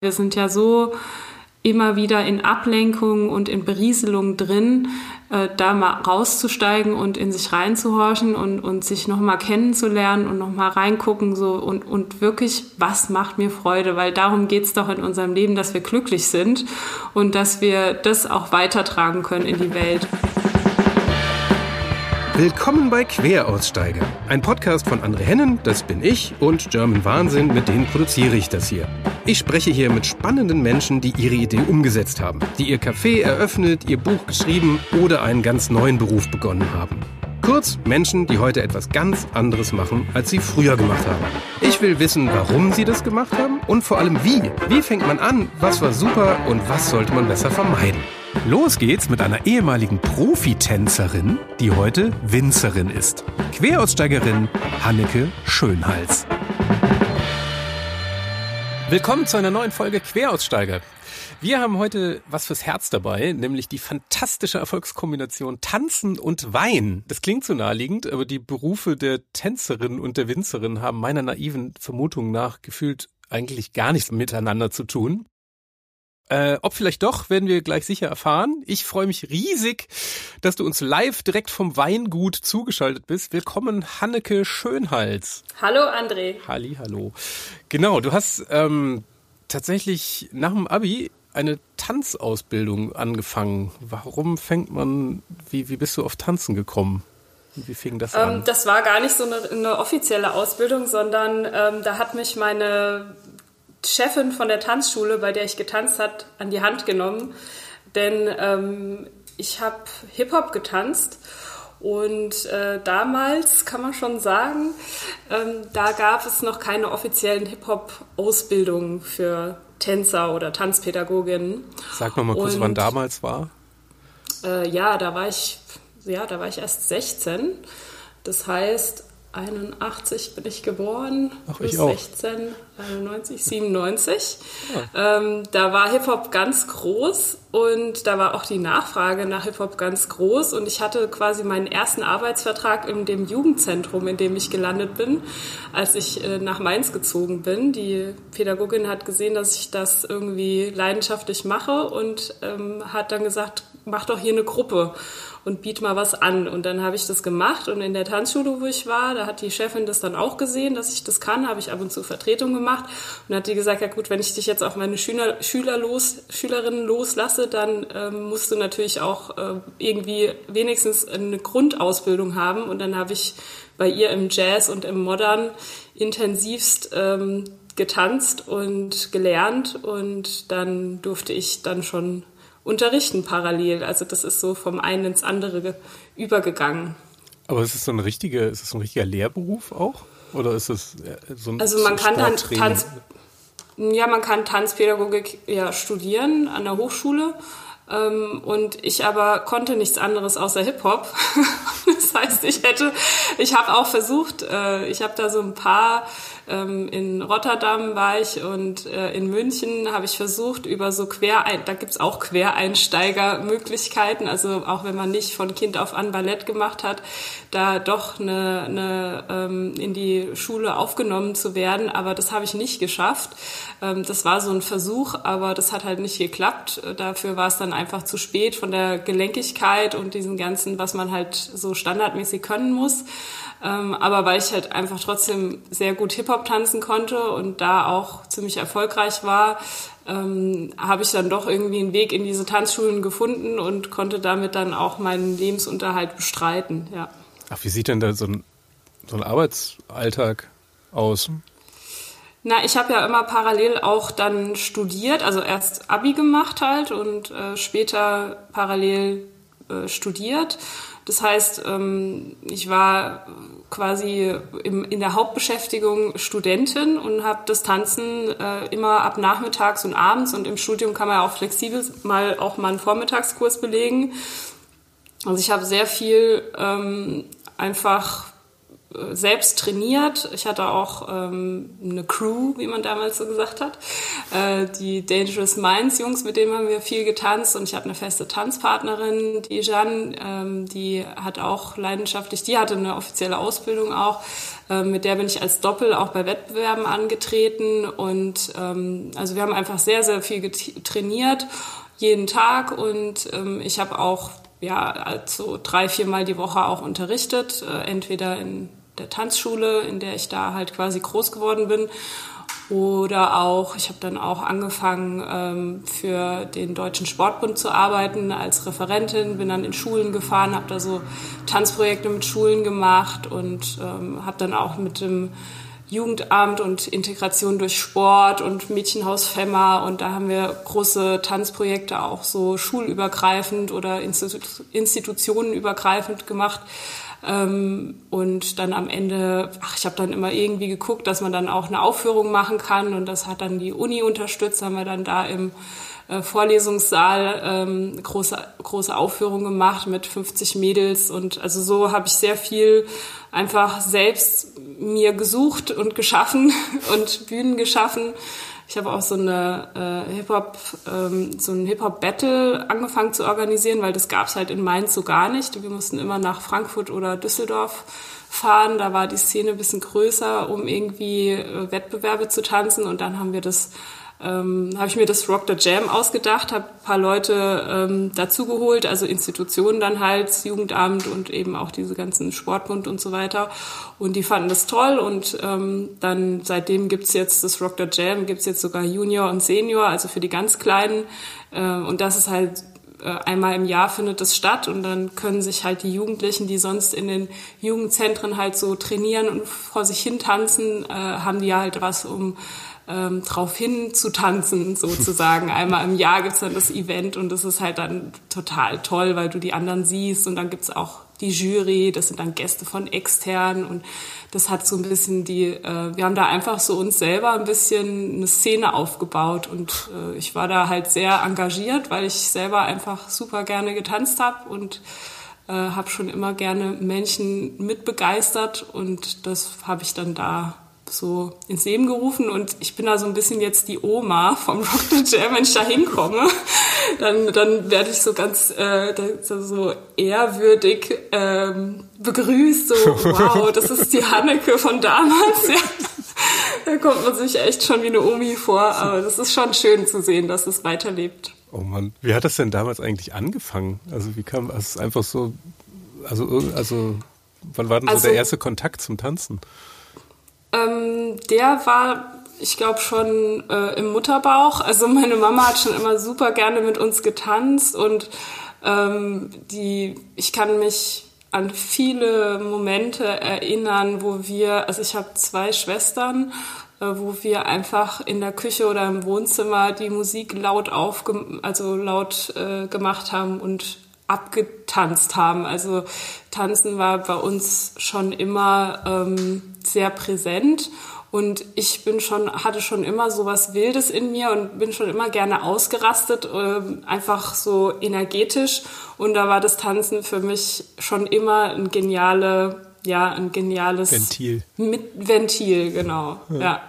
Wir sind ja so immer wieder in Ablenkung und in Berieselung drin, äh, da mal rauszusteigen und in sich reinzuhorchen und, und sich nochmal kennenzulernen und nochmal reingucken so und, und wirklich, was macht mir Freude? Weil darum geht's doch in unserem Leben, dass wir glücklich sind und dass wir das auch weitertragen können in die Welt. Willkommen bei Queraussteiger, ein Podcast von André Hennen, das bin ich, und German Wahnsinn, mit denen produziere ich das hier. Ich spreche hier mit spannenden Menschen, die ihre Idee umgesetzt haben, die ihr Café eröffnet, ihr Buch geschrieben oder einen ganz neuen Beruf begonnen haben. Kurz Menschen, die heute etwas ganz anderes machen, als sie früher gemacht haben. Ich will wissen, warum sie das gemacht haben und vor allem wie. Wie fängt man an, was war super und was sollte man besser vermeiden. Los geht's mit einer ehemaligen Profitänzerin, die heute Winzerin ist. Queraussteigerin Hanneke Schönhals. Willkommen zu einer neuen Folge Queraussteiger. Wir haben heute was fürs Herz dabei, nämlich die fantastische Erfolgskombination Tanzen und Wein. Das klingt so naheliegend, aber die Berufe der Tänzerin und der Winzerin haben meiner naiven Vermutung nach gefühlt eigentlich gar nichts miteinander zu tun. Äh, ob vielleicht doch, werden wir gleich sicher erfahren. Ich freue mich riesig, dass du uns live direkt vom Weingut zugeschaltet bist. Willkommen, Hanneke Schönhals. Hallo, André. Halli, hallo. Genau, du hast ähm, tatsächlich nach dem Abi eine Tanzausbildung angefangen. Warum fängt man, wie, wie bist du auf Tanzen gekommen? Wie fing das an? Ähm, das war gar nicht so eine, eine offizielle Ausbildung, sondern ähm, da hat mich meine Chefin von der Tanzschule, bei der ich getanzt hat, an die Hand genommen. Denn ähm, ich habe Hip-Hop getanzt und äh, damals kann man schon sagen, ähm, da gab es noch keine offiziellen Hip-Hop-Ausbildungen für Tänzer oder Tanzpädagoginnen. Sag noch mal kurz, und, wann damals war. Äh, ja, da war ich, ja, da war ich erst 16. Das heißt, 81 bin ich geboren, Ach, ich auch. 16, 91, 97. Ja. Ähm, da war Hip-Hop ganz groß und da war auch die Nachfrage nach Hip-Hop ganz groß und ich hatte quasi meinen ersten Arbeitsvertrag in dem Jugendzentrum, in dem ich gelandet bin, als ich äh, nach Mainz gezogen bin. Die Pädagogin hat gesehen, dass ich das irgendwie leidenschaftlich mache und ähm, hat dann gesagt, mach doch hier eine Gruppe und biet mal was an. Und dann habe ich das gemacht und in der Tanzschule, wo ich war, da hat die Chefin das dann auch gesehen, dass ich das kann, habe ich ab und zu Vertretung gemacht und hat die gesagt, ja gut, wenn ich dich jetzt auf meine Schüler, Schüler los, Schülerinnen loslasse, dann ähm, musst du natürlich auch äh, irgendwie wenigstens eine Grundausbildung haben. Und dann habe ich bei ihr im Jazz und im Modern intensivst ähm, getanzt und gelernt und dann durfte ich dann schon unterrichten parallel. Also das ist so vom einen ins andere übergegangen. Aber ist es so ein richtiger, ist es ein richtiger Lehrberuf auch? Oder ist es äh, so ein Also man kann dann Tanz, ja, man kann Tanzpädagogik ja studieren an der Hochschule. Ähm, und ich aber konnte nichts anderes außer Hip-Hop. das heißt, ich hätte, ich habe auch versucht, äh, ich habe da so ein paar ähm, in Rotterdam war ich und äh, in München habe ich versucht, über so Querein, da gibt's auch Quereinsteigermöglichkeiten, also auch wenn man nicht von Kind auf an Ballett gemacht hat, da doch eine, eine, ähm, in die Schule aufgenommen zu werden, aber das habe ich nicht geschafft. Ähm, das war so ein Versuch, aber das hat halt nicht geklappt. Dafür war es dann einfach zu spät von der Gelenkigkeit und diesen ganzen, was man halt so standardmäßig können muss. Ähm, aber weil ich halt einfach trotzdem sehr gut Hip-Hop tanzen konnte und da auch ziemlich erfolgreich war, ähm, habe ich dann doch irgendwie einen Weg in diese Tanzschulen gefunden und konnte damit dann auch meinen Lebensunterhalt bestreiten. Ja. Ach, wie sieht denn da so ein, so ein Arbeitsalltag aus? Na, ich habe ja immer parallel auch dann studiert, also erst Abi gemacht halt und äh, später parallel äh, studiert das heißt, ähm, ich war quasi in der Hauptbeschäftigung Studentin und habe das Tanzen äh, immer ab nachmittags und abends und im Studium kann man ja auch flexibel mal auch mal einen Vormittagskurs belegen. Also ich habe sehr viel ähm, einfach selbst trainiert. Ich hatte auch ähm, eine Crew, wie man damals so gesagt hat. Äh, die Dangerous Minds Jungs, mit denen haben wir viel getanzt und ich habe eine feste Tanzpartnerin, die Jeanne, ähm, die hat auch leidenschaftlich, die hatte eine offizielle Ausbildung auch. Ähm, mit der bin ich als Doppel auch bei Wettbewerben angetreten und ähm, also wir haben einfach sehr, sehr viel trainiert, jeden Tag und ähm, ich habe auch ja, also drei, viermal die Woche auch unterrichtet, äh, entweder in der Tanzschule, in der ich da halt quasi groß geworden bin. Oder auch, ich habe dann auch angefangen, ähm, für den Deutschen Sportbund zu arbeiten als Referentin, bin dann in Schulen gefahren, habe da so Tanzprojekte mit Schulen gemacht und ähm, habe dann auch mit dem Jugendamt und Integration durch Sport und Mädchenhaus Femmer und da haben wir große Tanzprojekte auch so schulübergreifend oder institutionenübergreifend gemacht. Ähm, und dann am Ende, ach, ich habe dann immer irgendwie geguckt, dass man dann auch eine Aufführung machen kann. Und das hat dann die Uni unterstützt, haben wir dann da im äh, Vorlesungssaal ähm, große, große Aufführung gemacht mit 50 Mädels. Und also so habe ich sehr viel einfach selbst mir gesucht und geschaffen und Bühnen geschaffen ich habe auch so eine äh, Hip-Hop, ähm, so ein Hip-Hop-Battle angefangen zu organisieren, weil das gab's halt in Mainz so gar nicht. Wir mussten immer nach Frankfurt oder Düsseldorf fahren. Da war die Szene bisschen größer, um irgendwie äh, Wettbewerbe zu tanzen. Und dann haben wir das ähm, habe ich mir das Rock the Jam ausgedacht, habe paar Leute ähm, dazugeholt, also Institutionen dann halt, das Jugendamt und eben auch diese ganzen Sportbund und so weiter. Und die fanden das toll und ähm, dann seitdem gibt's jetzt das Rock the Jam, gibt's jetzt sogar Junior und Senior, also für die ganz Kleinen. Äh, und das ist halt äh, einmal im Jahr findet es statt und dann können sich halt die Jugendlichen, die sonst in den Jugendzentren halt so trainieren und vor sich hin tanzen, äh, haben die halt was, um ähm, drauf hin zu tanzen, sozusagen. Einmal im Jahr gibt's dann das Event und das ist halt dann total toll, weil du die anderen siehst. Und dann gibt's auch die Jury, das sind dann Gäste von extern. Und das hat so ein bisschen die, äh, wir haben da einfach so uns selber ein bisschen eine Szene aufgebaut. Und äh, ich war da halt sehr engagiert, weil ich selber einfach super gerne getanzt habe und äh, habe schon immer gerne Menschen mitbegeistert. Und das habe ich dann da so ins Leben gerufen und ich bin da so ein bisschen jetzt die Oma vom Rock the Jam, wenn ich da hinkomme, dann, dann werde ich so ganz äh, so ehrwürdig ähm, begrüßt, so wow, das ist die Hanneke von damals. Ja. Da kommt man sich echt schon wie eine Omi vor, aber das ist schon schön zu sehen, dass es weiterlebt. Oh Mann, wie hat das denn damals eigentlich angefangen? Also wie kam es einfach so, also, also wann war denn also, so der erste Kontakt zum Tanzen? Ähm, der war, ich glaube, schon äh, im Mutterbauch. Also meine Mama hat schon immer super gerne mit uns getanzt und ähm, die, ich kann mich an viele Momente erinnern, wo wir, also ich habe zwei Schwestern, äh, wo wir einfach in der Küche oder im Wohnzimmer die Musik laut aufge, also laut äh, gemacht haben und abgetanzt haben. Also Tanzen war bei uns schon immer ähm, sehr präsent und ich bin schon hatte schon immer so was Wildes in mir und bin schon immer gerne ausgerastet, äh, einfach so energetisch und da war das Tanzen für mich schon immer ein geniale ja ein geniales Ventil mit Ventil genau ja. ja.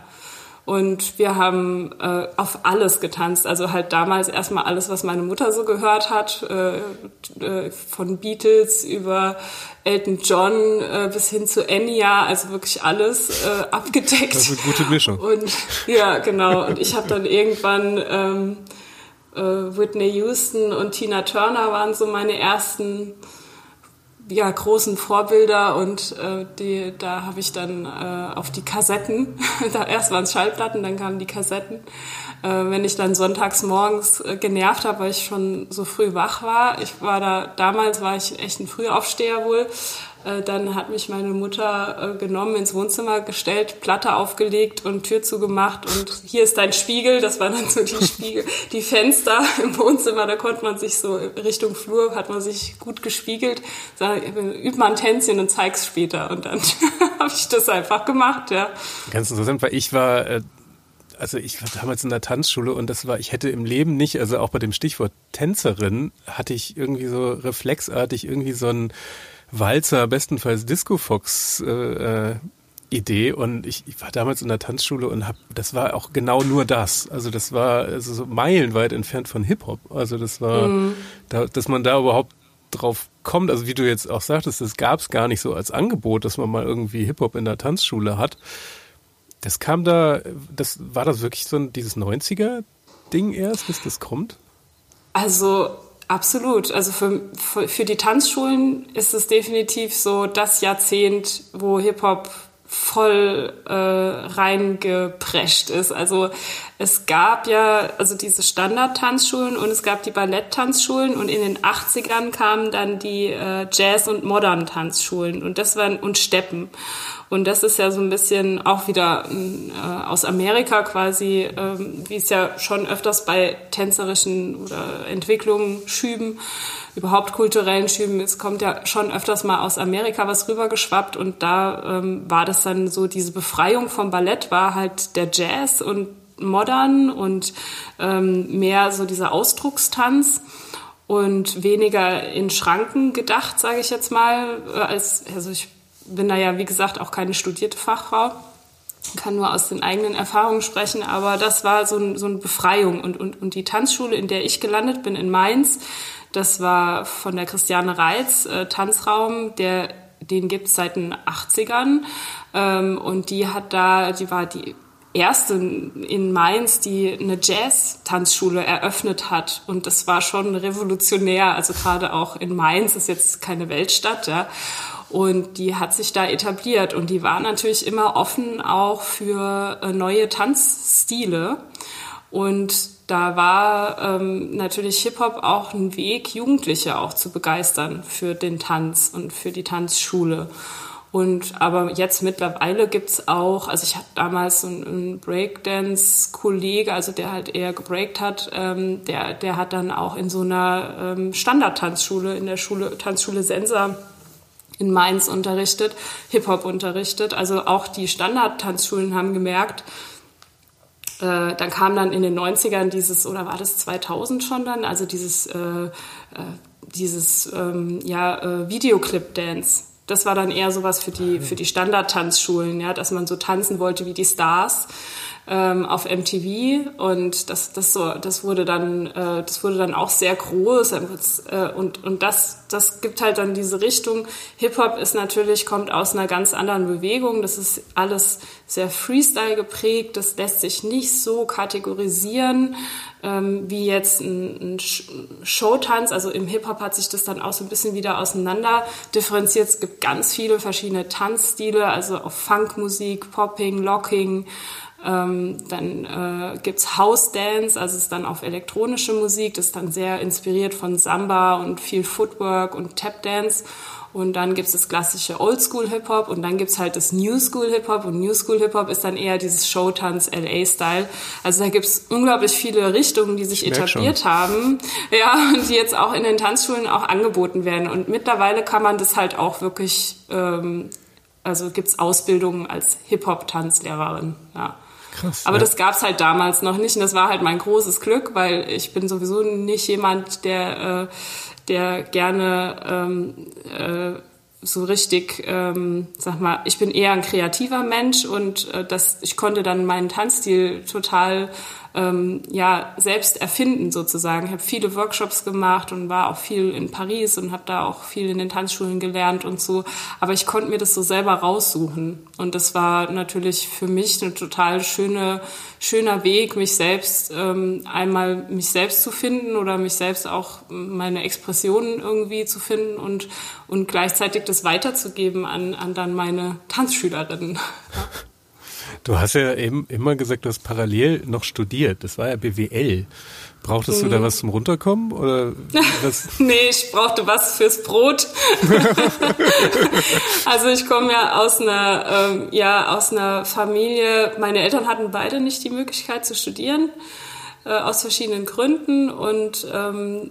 Und wir haben äh, auf alles getanzt. Also halt damals erstmal alles, was meine Mutter so gehört hat, äh, äh, von Beatles über Elton John äh, bis hin zu Enya, also wirklich alles äh, abgedeckt. Das ist eine gute Mischung. Und ja, genau. Und ich habe dann irgendwann ähm, äh, Whitney Houston und Tina Turner waren so meine ersten ja, großen Vorbilder und äh, die, da habe ich dann äh, auf die Kassetten, da erst waren es Schallplatten, dann kamen die Kassetten. Äh, wenn ich dann sonntags morgens äh, genervt habe, weil ich schon so früh wach war, ich war da, damals war ich echt ein Frühaufsteher wohl, dann hat mich meine Mutter äh, genommen, ins Wohnzimmer gestellt, Platte aufgelegt und Tür zugemacht und hier ist dein Spiegel. Das waren dann so die Spiegel, die Fenster im Wohnzimmer. Da konnte man sich so Richtung Flur, hat man sich gut gespiegelt. Sag, üb mal ein Tänzchen und zeig's später. Und dann habe ich das einfach gemacht, ja. Ganz interessant, weil ich war äh, also ich war damals in der Tanzschule und das war, ich hätte im Leben nicht, also auch bei dem Stichwort Tänzerin, hatte ich irgendwie so reflexartig irgendwie so ein Walzer, bestenfalls Disco Fox äh, Idee und ich, ich war damals in der Tanzschule und hab, das war auch genau nur das. Also das war also so meilenweit entfernt von Hip Hop. Also das war, mhm. da, dass man da überhaupt drauf kommt. Also wie du jetzt auch sagtest, das gab es gar nicht so als Angebot, dass man mal irgendwie Hip Hop in der Tanzschule hat. Das kam da, das war das wirklich so ein, dieses 90er Ding erst, dass das kommt? Also absolut. Also für, für, für die Tanzschulen ist es definitiv so das Jahrzehnt, wo Hip Hop voll äh, reingeprescht ist. Also es gab ja also diese Standard-Tanzschulen und es gab die Ballett-Tanzschulen und in den 80ern kamen dann die äh, Jazz- und Modern-Tanzschulen und das waren und Steppen. Und das ist ja so ein bisschen auch wieder äh, aus Amerika quasi, ähm, wie es ja schon öfters bei tänzerischen oder Entwicklungen, Schüben, überhaupt kulturellen Schüben, es kommt ja schon öfters mal aus Amerika was rübergeschwappt. Und da ähm, war das dann so, diese Befreiung vom Ballett war halt der Jazz und modern und ähm, mehr so dieser Ausdruckstanz und weniger in Schranken gedacht, sage ich jetzt mal, äh, als also ich bin da ja, wie gesagt, auch keine studierte Fachfrau, kann nur aus den eigenen Erfahrungen sprechen, aber das war so, ein, so eine Befreiung. Und, und, und die Tanzschule, in der ich gelandet bin, in Mainz, das war von der Christiane Reitz, äh, Tanzraum, der, den gibt's seit den 80ern. Ähm, und die hat da, die war die erste in Mainz, die eine Jazz-Tanzschule eröffnet hat. Und das war schon revolutionär. Also gerade auch in Mainz ist jetzt keine Weltstadt, ja. Und die hat sich da etabliert und die war natürlich immer offen auch für äh, neue Tanzstile. Und da war ähm, natürlich Hip-Hop auch ein Weg, Jugendliche auch zu begeistern für den Tanz und für die Tanzschule. Und aber jetzt mittlerweile gibt's auch, also ich hatte damals einen, einen Breakdance-Kollege, also der halt eher gebreakt hat, ähm, der, der hat dann auch in so einer ähm, Standard-Tanzschule, in der Schule, Tanzschule Sensa in Mainz unterrichtet, Hip-Hop unterrichtet. Also auch die Standard-Tanzschulen haben gemerkt, äh, dann kam dann in den 90ern dieses, oder war das 2000 schon dann, also dieses, äh, äh, dieses ähm, ja, äh, Videoclip-Dance. Das war dann eher sowas für die, für die Standard-Tanzschulen, ja, dass man so tanzen wollte wie die Stars ähm, auf MTV und das, das, so, das wurde dann, äh, das wurde dann auch sehr groß äh, und, und das, das gibt halt dann diese Richtung. Hip Hop ist natürlich kommt aus einer ganz anderen Bewegung. Das ist alles sehr Freestyle geprägt. Das lässt sich nicht so kategorisieren ähm, wie jetzt ein, ein Showtanz. Also im Hip Hop hat sich das dann auch so ein bisschen wieder auseinander differenziert. Es gibt ganz viele verschiedene Tanzstile, also auf Funkmusik, Popping, Locking. Ähm, dann äh, gibt's House Dance, also ist dann auf elektronische Musik, das ist dann sehr inspiriert von Samba und viel Footwork und Tap Dance. Und dann gibt's das klassische Oldschool Hip Hop und dann gibt's halt das New School Hip Hop und New School Hip Hop ist dann eher dieses Showtanz LA Style. Also da gibt's unglaublich viele Richtungen, die sich etabliert haben, ja, und die jetzt auch in den Tanzschulen auch angeboten werden. Und mittlerweile kann man das halt auch wirklich, ähm, also gibt's Ausbildungen als Hip Hop Tanzlehrerin, ja. Krass. Aber ja. das gab's halt damals noch nicht und das war halt mein großes Glück, weil ich bin sowieso nicht jemand, der, äh, der gerne ähm, äh, so richtig, ähm, sag mal, ich bin eher ein kreativer Mensch und äh, das, ich konnte dann meinen Tanzstil total ähm, ja selbst erfinden sozusagen. Ich habe viele Workshops gemacht und war auch viel in Paris und habe da auch viel in den Tanzschulen gelernt und so. Aber ich konnte mir das so selber raussuchen und das war natürlich für mich eine total schöne schöner Weg, mich selbst ähm, einmal mich selbst zu finden oder mich selbst auch meine Expressionen irgendwie zu finden und und gleichzeitig das weiterzugeben an an dann meine Tanzschülerinnen. Du hast ja eben immer gesagt, du hast parallel noch studiert. Das war ja BWL. Brauchtest mhm. du da mhm. was zum Runterkommen oder was? nee, ich brauchte was fürs Brot. also ich komme ja aus einer ähm, ja aus einer Familie. Meine Eltern hatten beide nicht die Möglichkeit zu studieren äh, aus verschiedenen Gründen und ähm,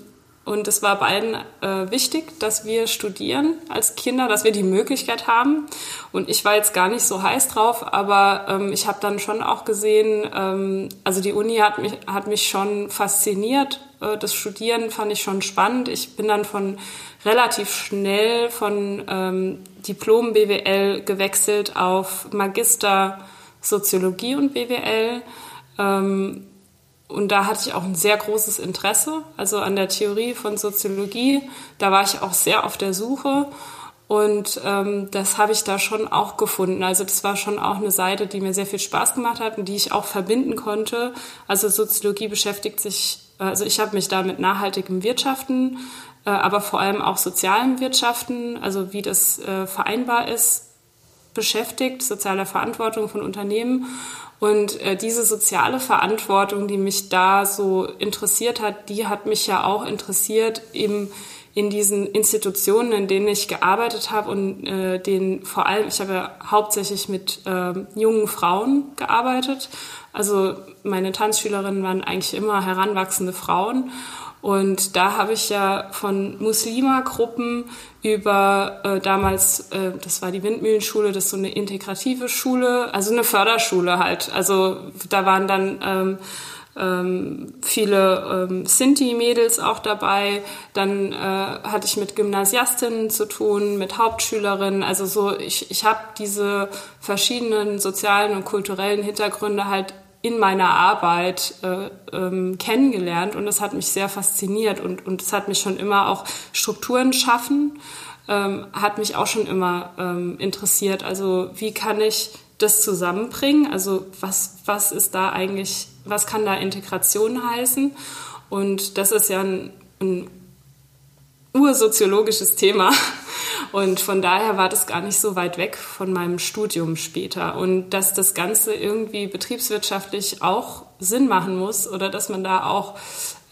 und es war beiden äh, wichtig, dass wir studieren als Kinder, dass wir die Möglichkeit haben. Und ich war jetzt gar nicht so heiß drauf, aber ähm, ich habe dann schon auch gesehen, ähm, also die Uni hat mich, hat mich schon fasziniert. Äh, das Studieren fand ich schon spannend. Ich bin dann von relativ schnell von ähm, Diplom BWL gewechselt auf Magister Soziologie und BWL. Ähm, und da hatte ich auch ein sehr großes Interesse, also an der Theorie von Soziologie. Da war ich auch sehr auf der Suche. Und ähm, das habe ich da schon auch gefunden. Also das war schon auch eine Seite, die mir sehr viel Spaß gemacht hat und die ich auch verbinden konnte. Also Soziologie beschäftigt sich, also ich habe mich da mit nachhaltigem Wirtschaften, äh, aber vor allem auch sozialem Wirtschaften, also wie das äh, vereinbar ist, beschäftigt, sozialer Verantwortung von Unternehmen. Und äh, diese soziale Verantwortung, die mich da so interessiert hat, die hat mich ja auch interessiert im in diesen Institutionen, in denen ich gearbeitet habe und äh, den vor allem, ich habe ja hauptsächlich mit äh, jungen Frauen gearbeitet. Also meine Tanzschülerinnen waren eigentlich immer heranwachsende Frauen und da habe ich ja von Muslima-Gruppen über äh, damals, äh, das war die Windmühlenschule, das ist so eine integrative Schule, also eine Förderschule halt. Also da waren dann ähm, ähm, viele ähm, Sinti-Mädels auch dabei. Dann äh, hatte ich mit Gymnasiastinnen zu tun, mit Hauptschülerinnen. Also so, ich, ich habe diese verschiedenen sozialen und kulturellen Hintergründe halt in meiner Arbeit äh, ähm, kennengelernt und das hat mich sehr fasziniert und und es hat mich schon immer auch Strukturen schaffen ähm, hat mich auch schon immer ähm, interessiert. Also wie kann ich das zusammenbringen? Also was was ist da eigentlich? Was kann da Integration heißen? Und das ist ja ein, ein ursoziologisches Thema. Und von daher war das gar nicht so weit weg von meinem Studium später. Und dass das Ganze irgendwie betriebswirtschaftlich auch Sinn machen muss oder dass man da auch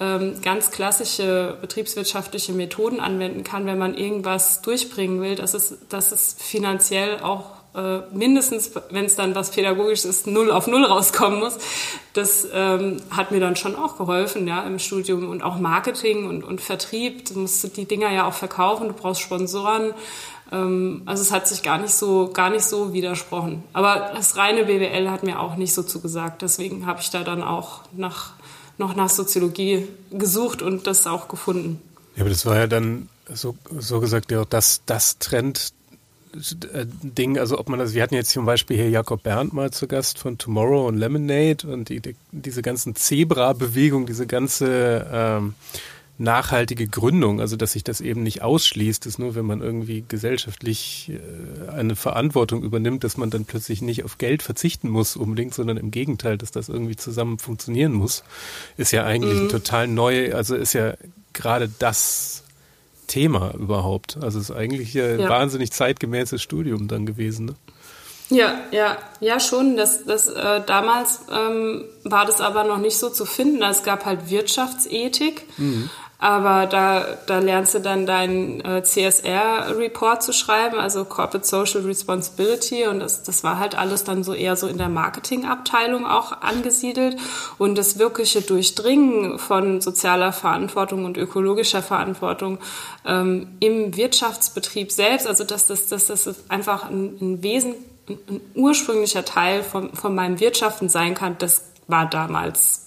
ähm, ganz klassische betriebswirtschaftliche Methoden anwenden kann, wenn man irgendwas durchbringen will, dass es, dass es finanziell auch äh, mindestens, wenn es dann was Pädagogisches ist, null auf null rauskommen muss. Das ähm, hat mir dann schon auch geholfen, ja, im Studium und auch Marketing und, und Vertrieb. Du musst die Dinger ja auch verkaufen, du brauchst Sponsoren. Ähm, also es hat sich gar nicht so, gar nicht so widersprochen. Aber das reine BWL hat mir auch nicht so zugesagt. Deswegen habe ich da dann auch nach, noch nach Soziologie gesucht und das auch gefunden. Ja, aber das war ja dann so, so gesagt ja das, das Trend Ding, also ob man das, wir hatten jetzt zum Beispiel hier Jakob Berndt mal zu Gast von Tomorrow und Lemonade und die, die, diese ganzen Zebra-Bewegung, diese ganze ähm, nachhaltige Gründung, also dass sich das eben nicht ausschließt, ist nur, wenn man irgendwie gesellschaftlich äh, eine Verantwortung übernimmt, dass man dann plötzlich nicht auf Geld verzichten muss unbedingt, sondern im Gegenteil, dass das irgendwie zusammen funktionieren muss, ist ja eigentlich mhm. total neu, also ist ja gerade das Thema überhaupt. Also es ist eigentlich ein ja. wahnsinnig zeitgemäßes Studium dann gewesen. Ne? Ja, ja, ja schon. Das, das, äh, damals ähm, war das aber noch nicht so zu finden. Es gab halt Wirtschaftsethik. Mhm. Aber da, da lernst du dann deinen äh, CSR-Report zu schreiben, also Corporate Social Responsibility. Und das, das war halt alles dann so eher so in der Marketingabteilung auch angesiedelt. Und das wirkliche Durchdringen von sozialer Verantwortung und ökologischer Verantwortung ähm, im Wirtschaftsbetrieb selbst, also dass das, dass das einfach ein, ein Wesen, ein, ein ursprünglicher Teil von, von meinem Wirtschaften sein kann, das war damals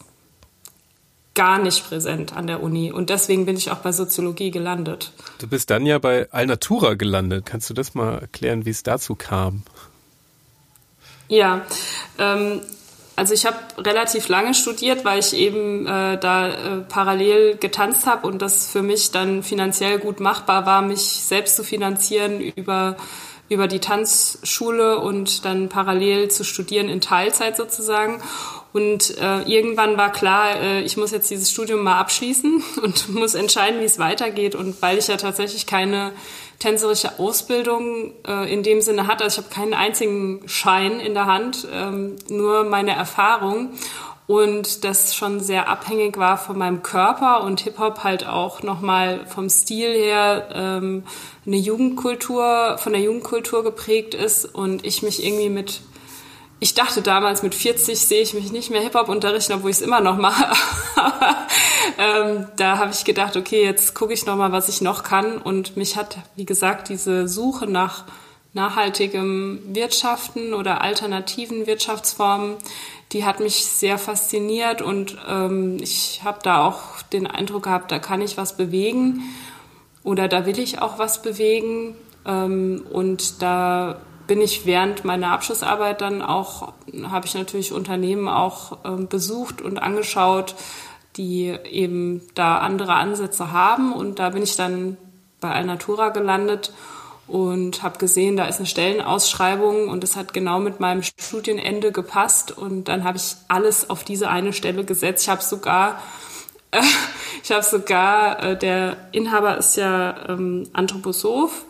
gar nicht präsent an der Uni. Und deswegen bin ich auch bei Soziologie gelandet. Du bist dann ja bei Alnatura gelandet. Kannst du das mal erklären, wie es dazu kam? Ja, ähm, also ich habe relativ lange studiert, weil ich eben äh, da äh, parallel getanzt habe und das für mich dann finanziell gut machbar war, mich selbst zu finanzieren über über die Tanzschule und dann parallel zu studieren in Teilzeit sozusagen. Und äh, irgendwann war klar, äh, ich muss jetzt dieses Studium mal abschließen und muss entscheiden, wie es weitergeht. Und weil ich ja tatsächlich keine tänzerische Ausbildung äh, in dem Sinne hatte, also ich habe keinen einzigen Schein in der Hand, ähm, nur meine Erfahrung und das schon sehr abhängig war von meinem Körper und Hip-Hop halt auch nochmal vom Stil her ähm, eine Jugendkultur, von der Jugendkultur geprägt ist und ich mich irgendwie mit ich dachte damals, mit 40 sehe ich mich nicht mehr Hip-Hop unterrichten, obwohl ich es immer noch mache. ähm, da habe ich gedacht, okay, jetzt gucke ich noch mal, was ich noch kann. Und mich hat, wie gesagt, diese Suche nach nachhaltigem Wirtschaften oder alternativen Wirtschaftsformen, die hat mich sehr fasziniert und ähm, ich habe da auch den Eindruck gehabt, da kann ich was bewegen oder da will ich auch was bewegen. Ähm, und da bin ich während meiner Abschlussarbeit dann auch, habe ich natürlich Unternehmen auch ähm, besucht und angeschaut, die eben da andere Ansätze haben. Und da bin ich dann bei Alnatura gelandet und habe gesehen, da ist eine Stellenausschreibung und es hat genau mit meinem Studienende gepasst. Und dann habe ich alles auf diese eine Stelle gesetzt. Ich habe sogar äh, ich habe sogar, äh, der Inhaber ist ja ähm, Anthroposoph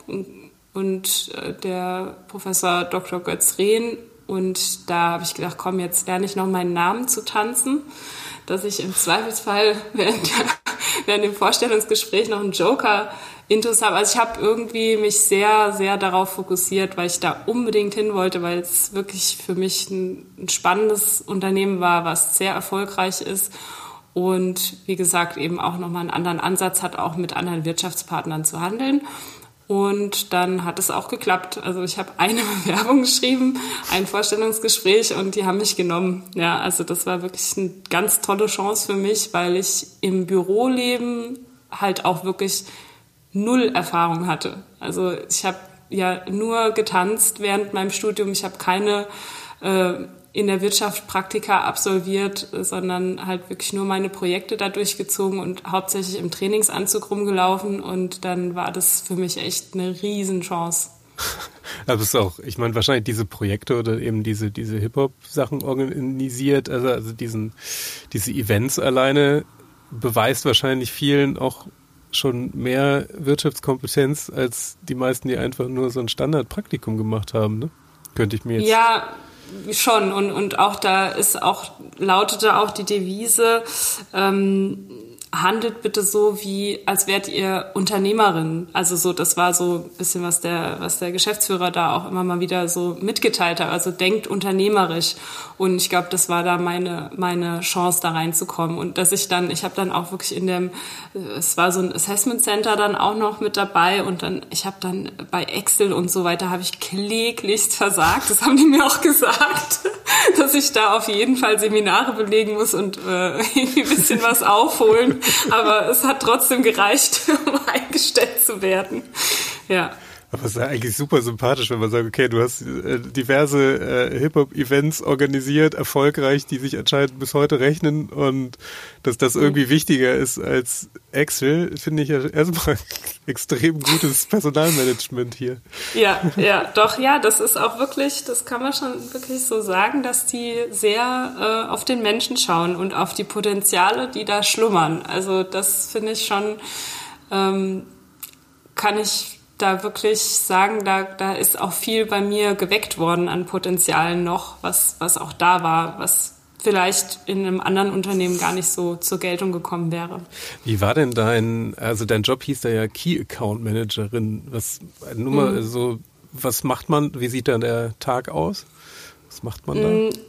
und äh, der Professor Dr. Götz Rehn. Und da habe ich gedacht, komm, jetzt lerne ich noch meinen Namen zu tanzen, dass ich im Zweifelsfall während, der, während dem Vorstellungsgespräch noch einen Joker intus habe. Also ich habe irgendwie mich sehr, sehr darauf fokussiert, weil ich da unbedingt hin wollte, weil es wirklich für mich ein, ein spannendes Unternehmen war, was sehr erfolgreich ist und wie gesagt eben auch nochmal einen anderen Ansatz hat, auch mit anderen Wirtschaftspartnern zu handeln. Und dann hat es auch geklappt. Also ich habe eine Bewerbung geschrieben, ein Vorstellungsgespräch und die haben mich genommen. Ja, also das war wirklich eine ganz tolle Chance für mich, weil ich im Büroleben halt auch wirklich null Erfahrung hatte. Also ich habe ja nur getanzt während meinem Studium. Ich habe keine äh, in der Wirtschaft Praktika absolviert, sondern halt wirklich nur meine Projekte da durchgezogen und hauptsächlich im Trainingsanzug rumgelaufen und dann war das für mich echt eine Riesenchance. Aber es ist auch, ich meine, wahrscheinlich diese Projekte oder eben diese, diese Hip-Hop-Sachen organisiert, also, also diesen, diese Events alleine beweist wahrscheinlich vielen auch schon mehr Wirtschaftskompetenz als die meisten, die einfach nur so ein Standardpraktikum gemacht haben, ne? Könnte ich mir jetzt. Ja, schon. Und, und auch da ist auch, lautete auch die Devise, ähm, handelt bitte so wie, als wärt ihr Unternehmerin. Also so, das war so ein bisschen, was der, was der Geschäftsführer da auch immer mal wieder so mitgeteilt hat. Also denkt unternehmerisch. Und ich glaube, das war da meine, meine Chance, da reinzukommen. Und dass ich dann, ich habe dann auch wirklich in dem, es war so ein Assessment Center dann auch noch mit dabei und dann, ich habe dann bei Excel und so weiter, habe ich kläglichst versagt. Das haben die mir auch gesagt, dass ich da auf jeden Fall Seminare belegen muss und äh, irgendwie ein bisschen was aufholen. Aber es hat trotzdem gereicht, um eingestellt zu werden. Ja. Aber es ist ja eigentlich super sympathisch, wenn man sagt, okay, du hast äh, diverse äh, Hip-Hop-Events organisiert, erfolgreich, die sich anscheinend bis heute rechnen und dass das mhm. irgendwie wichtiger ist als Excel, finde ich ja erstmal extrem gutes Personalmanagement hier. Ja, ja, doch, ja, das ist auch wirklich, das kann man schon wirklich so sagen, dass die sehr äh, auf den Menschen schauen und auf die Potenziale, die da schlummern. Also das finde ich schon, ähm, kann ich da wirklich sagen, da, da ist auch viel bei mir geweckt worden an Potenzialen noch, was, was auch da war, was vielleicht in einem anderen Unternehmen gar nicht so zur Geltung gekommen wäre. Wie war denn dein, also dein Job hieß da ja Key Account Managerin. Was, nur mal mhm. so, was macht man, wie sieht dann der Tag aus? Was macht man da?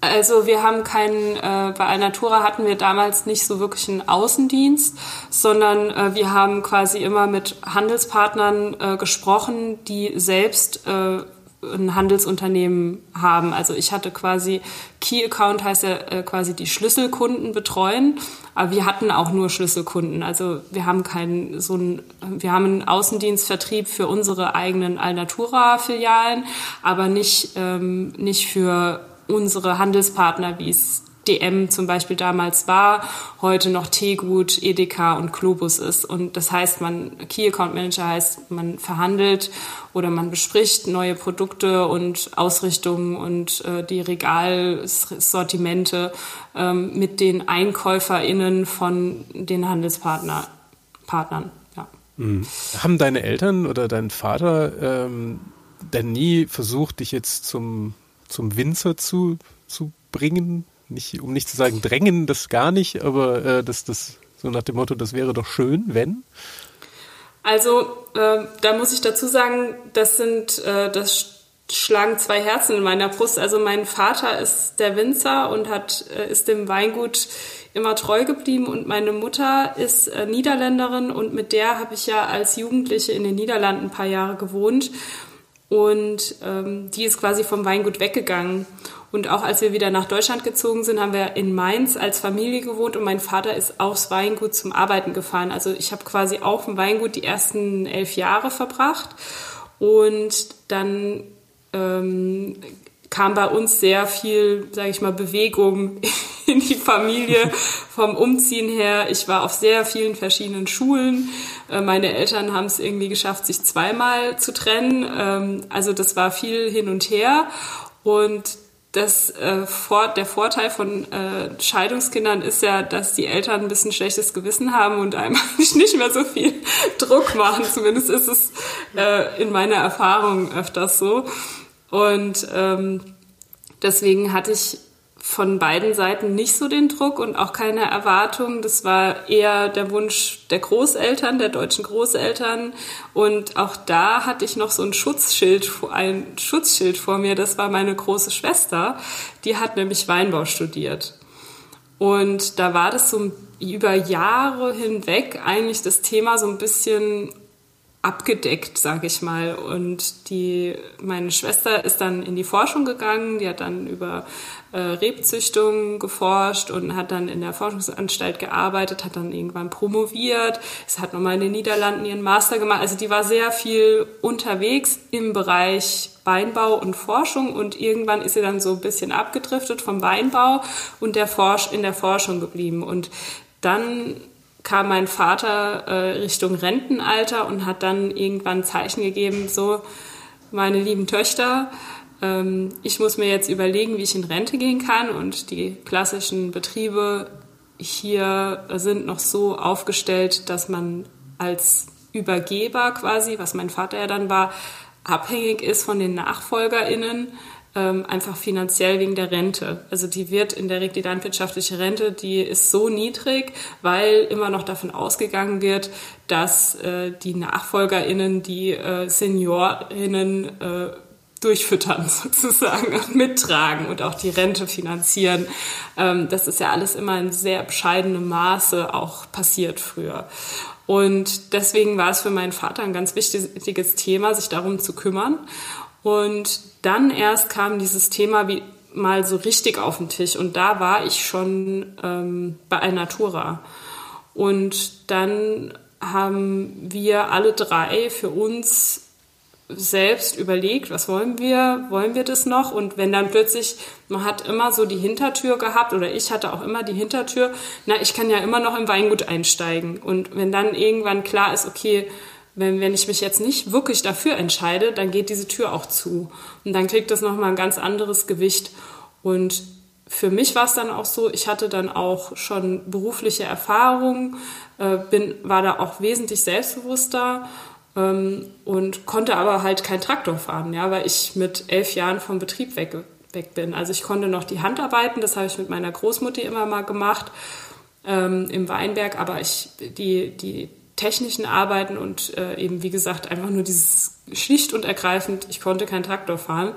Also wir haben keinen, äh, bei Alnatura hatten wir damals nicht so wirklich einen Außendienst, sondern äh, wir haben quasi immer mit Handelspartnern äh, gesprochen, die selbst äh, ein Handelsunternehmen haben. Also ich hatte quasi Key Account heißt ja äh, quasi die Schlüsselkunden betreuen, aber wir hatten auch nur Schlüsselkunden. Also wir haben keinen so ein, wir haben einen Außendienstvertrieb für unsere eigenen Alnatura Filialen, aber nicht ähm, nicht für unsere Handelspartner, wie es DM zum Beispiel damals war, heute noch Teegut, Edeka und Globus ist. Und das heißt, man, Key Account Manager heißt, man verhandelt oder man bespricht neue Produkte und Ausrichtungen und äh, die Regalsortimente ähm, mit den EinkäuferInnen von den Handelspartnern. Partnern, ja. Mhm. Haben deine Eltern oder dein Vater ähm, denn nie versucht, dich jetzt zum zum Winzer zu, zu bringen. Nicht, um nicht zu sagen drängen, das gar nicht, aber äh, das, das so nach dem Motto, das wäre doch schön, wenn. Also äh, da muss ich dazu sagen, das sind, äh, das schlagen zwei Herzen in meiner Brust. Also mein Vater ist der Winzer und hat, äh, ist dem Weingut immer treu geblieben und meine Mutter ist äh, Niederländerin und mit der habe ich ja als Jugendliche in den Niederlanden ein paar Jahre gewohnt und ähm, die ist quasi vom Weingut weggegangen. Und auch als wir wieder nach Deutschland gezogen sind, haben wir in Mainz als Familie gewohnt und mein Vater ist aufs Weingut zum Arbeiten gefahren. Also ich habe quasi auf dem Weingut die ersten elf Jahre verbracht und dann ähm, kam bei uns sehr viel, sage ich mal, Bewegung in die Familie vom Umziehen her. Ich war auf sehr vielen verschiedenen Schulen. Äh, meine Eltern haben es irgendwie geschafft, sich zweimal zu trennen. Ähm, also das war viel hin und her. Und das, äh, vor, der Vorteil von äh, Scheidungskindern ist ja, dass die Eltern ein bisschen schlechtes Gewissen haben und einem nicht mehr so viel Druck machen. Zumindest ist es äh, in meiner Erfahrung öfters so. Und ähm, deswegen hatte ich von beiden Seiten nicht so den Druck und auch keine Erwartung. Das war eher der Wunsch der Großeltern, der deutschen Großeltern. Und auch da hatte ich noch so ein Schutzschild, ein Schutzschild vor mir. Das war meine große Schwester. Die hat nämlich Weinbau studiert. Und da war das so über Jahre hinweg eigentlich das Thema so ein bisschen abgedeckt, sage ich mal. Und die, meine Schwester ist dann in die Forschung gegangen, die hat dann über äh, Rebzüchtung geforscht und hat dann in der Forschungsanstalt gearbeitet, hat dann irgendwann promoviert, es hat nochmal in den Niederlanden ihren Master gemacht. Also die war sehr viel unterwegs im Bereich Weinbau und Forschung und irgendwann ist sie dann so ein bisschen abgedriftet vom Weinbau und der Forsch in der Forschung geblieben. Und dann kam mein Vater äh, Richtung Rentenalter und hat dann irgendwann Zeichen gegeben, so, meine lieben Töchter, ähm, ich muss mir jetzt überlegen, wie ich in Rente gehen kann. Und die klassischen Betriebe hier sind noch so aufgestellt, dass man als Übergeber quasi, was mein Vater ja dann war, abhängig ist von den NachfolgerInnen ähm, einfach finanziell wegen der Rente. Also die wird in der die landwirtschaftliche Rente, die ist so niedrig, weil immer noch davon ausgegangen wird, dass äh, die NachfolgerInnen die äh, SeniorInnen äh, durchfüttern sozusagen und mittragen und auch die Rente finanzieren. Ähm, das ist ja alles immer in sehr bescheidenem Maße auch passiert früher. Und deswegen war es für meinen Vater ein ganz wichtiges Thema, sich darum zu kümmern. Und dann erst kam dieses Thema wie mal so richtig auf den Tisch. Und da war ich schon ähm, bei Alnatura. Und dann haben wir alle drei für uns selbst überlegt, was wollen wir, wollen wir das noch? Und wenn dann plötzlich, man hat immer so die Hintertür gehabt oder ich hatte auch immer die Hintertür, na, ich kann ja immer noch im Weingut einsteigen. Und wenn dann irgendwann klar ist, okay, wenn, wenn ich mich jetzt nicht wirklich dafür entscheide, dann geht diese Tür auch zu. Und dann kriegt das nochmal ein ganz anderes Gewicht. Und für mich war es dann auch so, ich hatte dann auch schon berufliche Erfahrungen, äh, bin, war da auch wesentlich selbstbewusster ähm, und konnte aber halt kein Traktor fahren, ja, weil ich mit elf Jahren vom Betrieb weg, weg bin. Also ich konnte noch die Handarbeiten, das habe ich mit meiner Großmutter immer mal gemacht ähm, im Weinberg, aber ich, die, die technischen Arbeiten und äh, eben, wie gesagt, einfach nur dieses schlicht und ergreifend, ich konnte keinen Traktor fahren,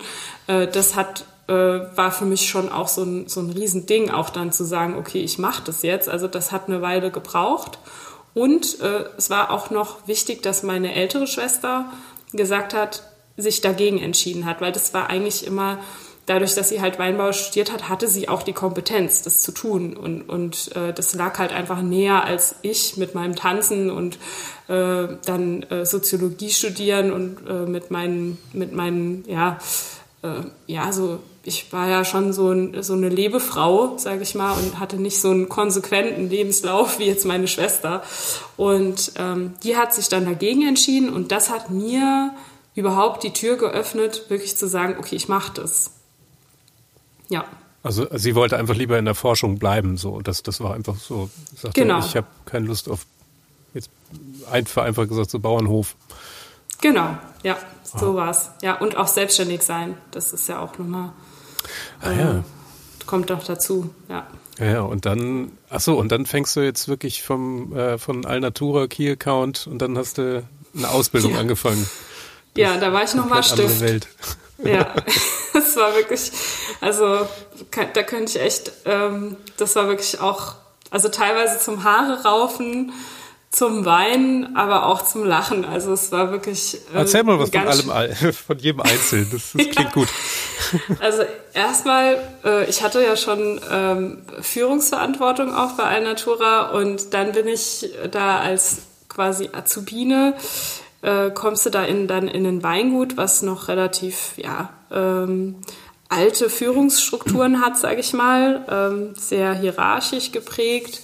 äh, das hat äh, war für mich schon auch so ein, so ein Riesending, auch dann zu sagen, okay, ich mache das jetzt. Also das hat eine Weile gebraucht. Und äh, es war auch noch wichtig, dass meine ältere Schwester gesagt hat, sich dagegen entschieden hat, weil das war eigentlich immer dadurch, dass sie halt Weinbau studiert hat, hatte sie auch die Kompetenz, das zu tun. Und, und äh, das lag halt einfach näher als ich mit meinem Tanzen und äh, dann äh, Soziologie studieren und äh, mit meinen, mit meinen, ja, äh, ja, so, ich war ja schon so, ein, so eine Lebefrau, sage ich mal, und hatte nicht so einen konsequenten Lebenslauf wie jetzt meine Schwester. Und ähm, die hat sich dann dagegen entschieden und das hat mir überhaupt die Tür geöffnet, wirklich zu sagen, okay, ich mache das. Ja. Also sie wollte einfach lieber in der Forschung bleiben, so das, das war einfach so. Sagte, genau. Ich habe keine Lust auf jetzt einfach einfach gesagt so Bauernhof. Genau, ja, so ah. war's. Ja und auch selbstständig sein, das ist ja auch nochmal. Ah, äh, ja. Kommt doch dazu, ja. Ja, und dann, ach so, und dann fängst du jetzt wirklich vom äh, von Alnatura Key Account und dann hast du eine Ausbildung ja. angefangen. Ja, da war ich nochmal Stift. Welt. Ja, es war wirklich, also da könnte ich echt, ähm, das war wirklich auch, also teilweise zum Haare raufen, zum Weinen, aber auch zum Lachen. Also es war wirklich. Ähm, Erzähl mal was von allem, von jedem Einzelnen. Das, das klingt ja. gut. Also erstmal, äh, ich hatte ja schon ähm, Führungsverantwortung auch bei Alnatura und dann bin ich da als quasi Azubine äh, kommst du da in, dann in ein Weingut, was noch relativ ja ähm, alte Führungsstrukturen hat, sage ich mal, ähm, sehr hierarchisch geprägt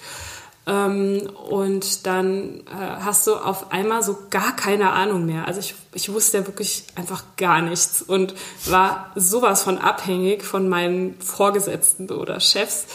ähm, und dann äh, hast du auf einmal so gar keine Ahnung mehr. Also ich, ich wusste ja wirklich einfach gar nichts und war sowas von abhängig von meinen Vorgesetzten oder Chefs.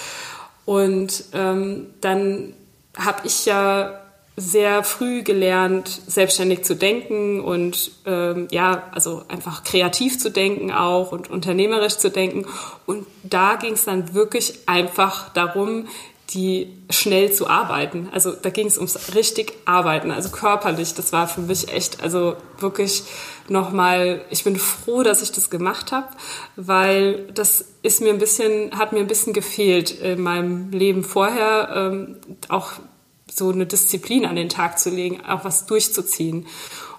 Und ähm, dann habe ich ja sehr früh gelernt, selbstständig zu denken und ähm, ja, also einfach kreativ zu denken auch und unternehmerisch zu denken. Und da ging es dann wirklich einfach darum, die schnell zu arbeiten. Also da ging es ums richtig Arbeiten, also körperlich. Das war für mich echt, also wirklich nochmal, ich bin froh, dass ich das gemacht habe, weil das ist mir ein bisschen, hat mir ein bisschen gefehlt in meinem Leben vorher, ähm, auch so eine Disziplin an den Tag zu legen, auch was durchzuziehen.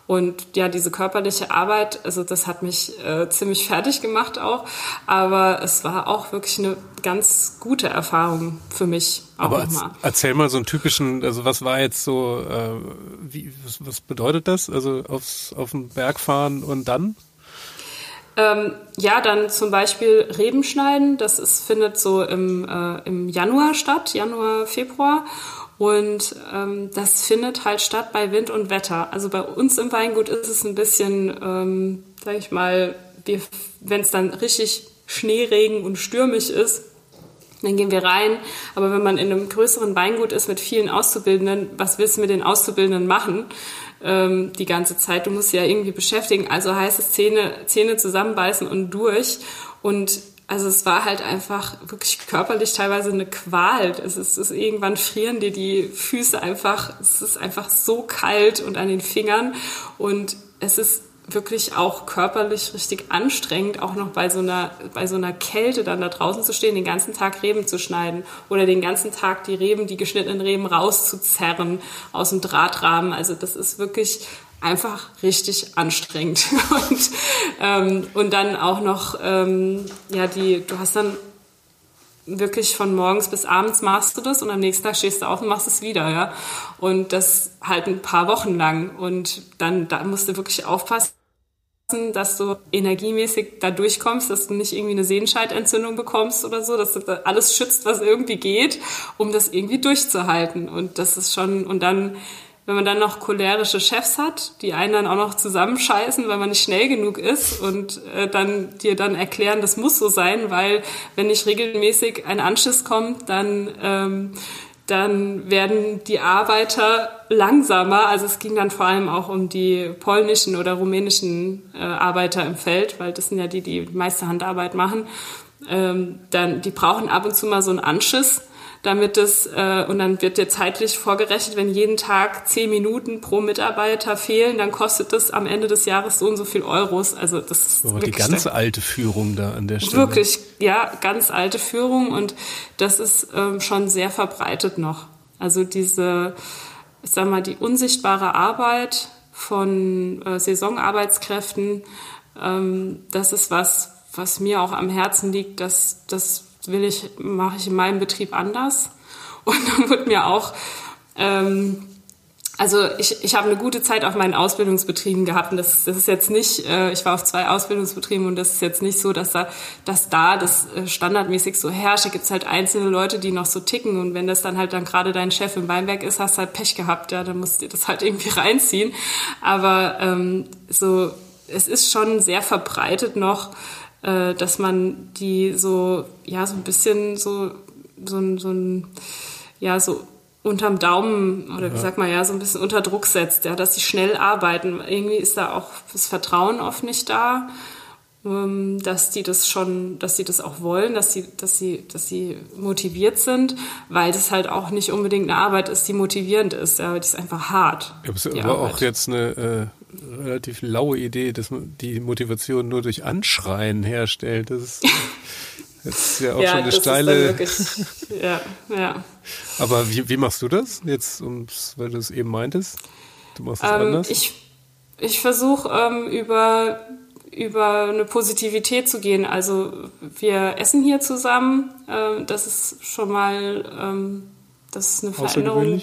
Und ja, diese körperliche Arbeit, also das hat mich äh, ziemlich fertig gemacht auch, aber es war auch wirklich eine ganz gute Erfahrung für mich. Auch aber nochmal. erzähl mal so einen typischen, also was war jetzt so, äh, wie, was, was bedeutet das? Also aufs, auf den Berg fahren und dann? Ähm, ja, dann zum Beispiel Reben schneiden. Das ist, findet so im, äh, im Januar statt, Januar, Februar. Und ähm, das findet halt statt bei Wind und Wetter. Also bei uns im Weingut ist es ein bisschen, ähm, sag ich mal, wenn es dann richtig Schneeregen und stürmisch ist, dann gehen wir rein. Aber wenn man in einem größeren Weingut ist mit vielen Auszubildenden, was willst du mit den Auszubildenden machen ähm, die ganze Zeit? Du musst sie ja irgendwie beschäftigen. Also heißt es Zähne, Zähne zusammenbeißen und durch. Und also es war halt einfach wirklich körperlich teilweise eine Qual. Es ist, es ist irgendwann frieren dir die Füße einfach, es ist einfach so kalt und an den Fingern und es ist wirklich auch körperlich richtig anstrengend, auch noch bei so einer, bei so einer Kälte dann da draußen zu stehen, den ganzen Tag Reben zu schneiden oder den ganzen Tag die Reben, die geschnittenen Reben rauszuzerren aus dem Drahtrahmen. Also das ist wirklich einfach richtig anstrengend. Und, ähm, und dann auch noch, ähm, ja, die, du hast dann wirklich von morgens bis abends machst du das und am nächsten Tag stehst du auf und machst es wieder, ja. Und das halt ein paar Wochen lang. Und dann da musst du wirklich aufpassen, dass du energiemäßig da durchkommst, dass du nicht irgendwie eine Sehenscheidentzündung bekommst oder so, dass du da alles schützt, was irgendwie geht, um das irgendwie durchzuhalten. Und das ist schon, und dann wenn man dann noch cholerische Chefs hat, die einen dann auch noch zusammenscheißen, weil man nicht schnell genug ist und äh, dann dir dann erklären, das muss so sein, weil wenn nicht regelmäßig ein Anschiss kommt, dann ähm, dann werden die Arbeiter langsamer. Also es ging dann vor allem auch um die polnischen oder rumänischen äh, Arbeiter im Feld, weil das sind ja die, die meiste Handarbeit machen. Ähm, dann, die brauchen ab und zu mal so einen Anschiss damit es, äh, und dann wird dir zeitlich vorgerechnet, wenn jeden Tag zehn Minuten pro Mitarbeiter fehlen, dann kostet das am Ende des Jahres so und so viel Euros. Also das ist Aber die ganz alte Führung da an der Stelle. Wirklich, ja, ganz alte Führung und das ist ähm, schon sehr verbreitet noch. Also diese, ich sag mal, die unsichtbare Arbeit von äh, Saisonarbeitskräften, ähm, das ist was, was mir auch am Herzen liegt, dass das will ich, mache ich in meinem Betrieb anders. Und dann wird mir auch, ähm, also ich, ich habe eine gute Zeit auf meinen Ausbildungsbetrieben gehabt und das, das ist jetzt nicht, äh, ich war auf zwei Ausbildungsbetrieben und das ist jetzt nicht so, dass da, dass da das äh, standardmäßig so herrscht. Da gibt es halt einzelne Leute, die noch so ticken und wenn das dann halt dann gerade dein Chef im Weinberg ist, hast halt Pech gehabt, ja, dann musst du das halt irgendwie reinziehen. Aber ähm, so, es ist schon sehr verbreitet noch, äh, dass man die so, ja, so ein bisschen so, so, ein, so ein, ja, so unterm Daumen oder wie ja. sagt man ja, so ein bisschen unter Druck setzt, ja, dass sie schnell arbeiten. Irgendwie ist da auch das Vertrauen oft nicht da, dass die das schon, dass sie das auch wollen, dass sie, dass sie, dass sie motiviert sind, weil das halt auch nicht unbedingt eine Arbeit ist, die motivierend ist, ja, die ist einfach hart. Ja, aber auch jetzt eine äh relativ laue Idee, dass man die Motivation nur durch Anschreien herstellt. Das ist, das ist ja auch ja, schon eine steile. Wirklich, ja, ja. Aber wie, wie machst du das jetzt, ums, weil du es eben meintest? Du machst es ähm, anders? Ich, ich versuche ähm, über über eine Positivität zu gehen. Also wir essen hier zusammen. Ähm, das ist schon mal ähm, das ist eine Veränderung,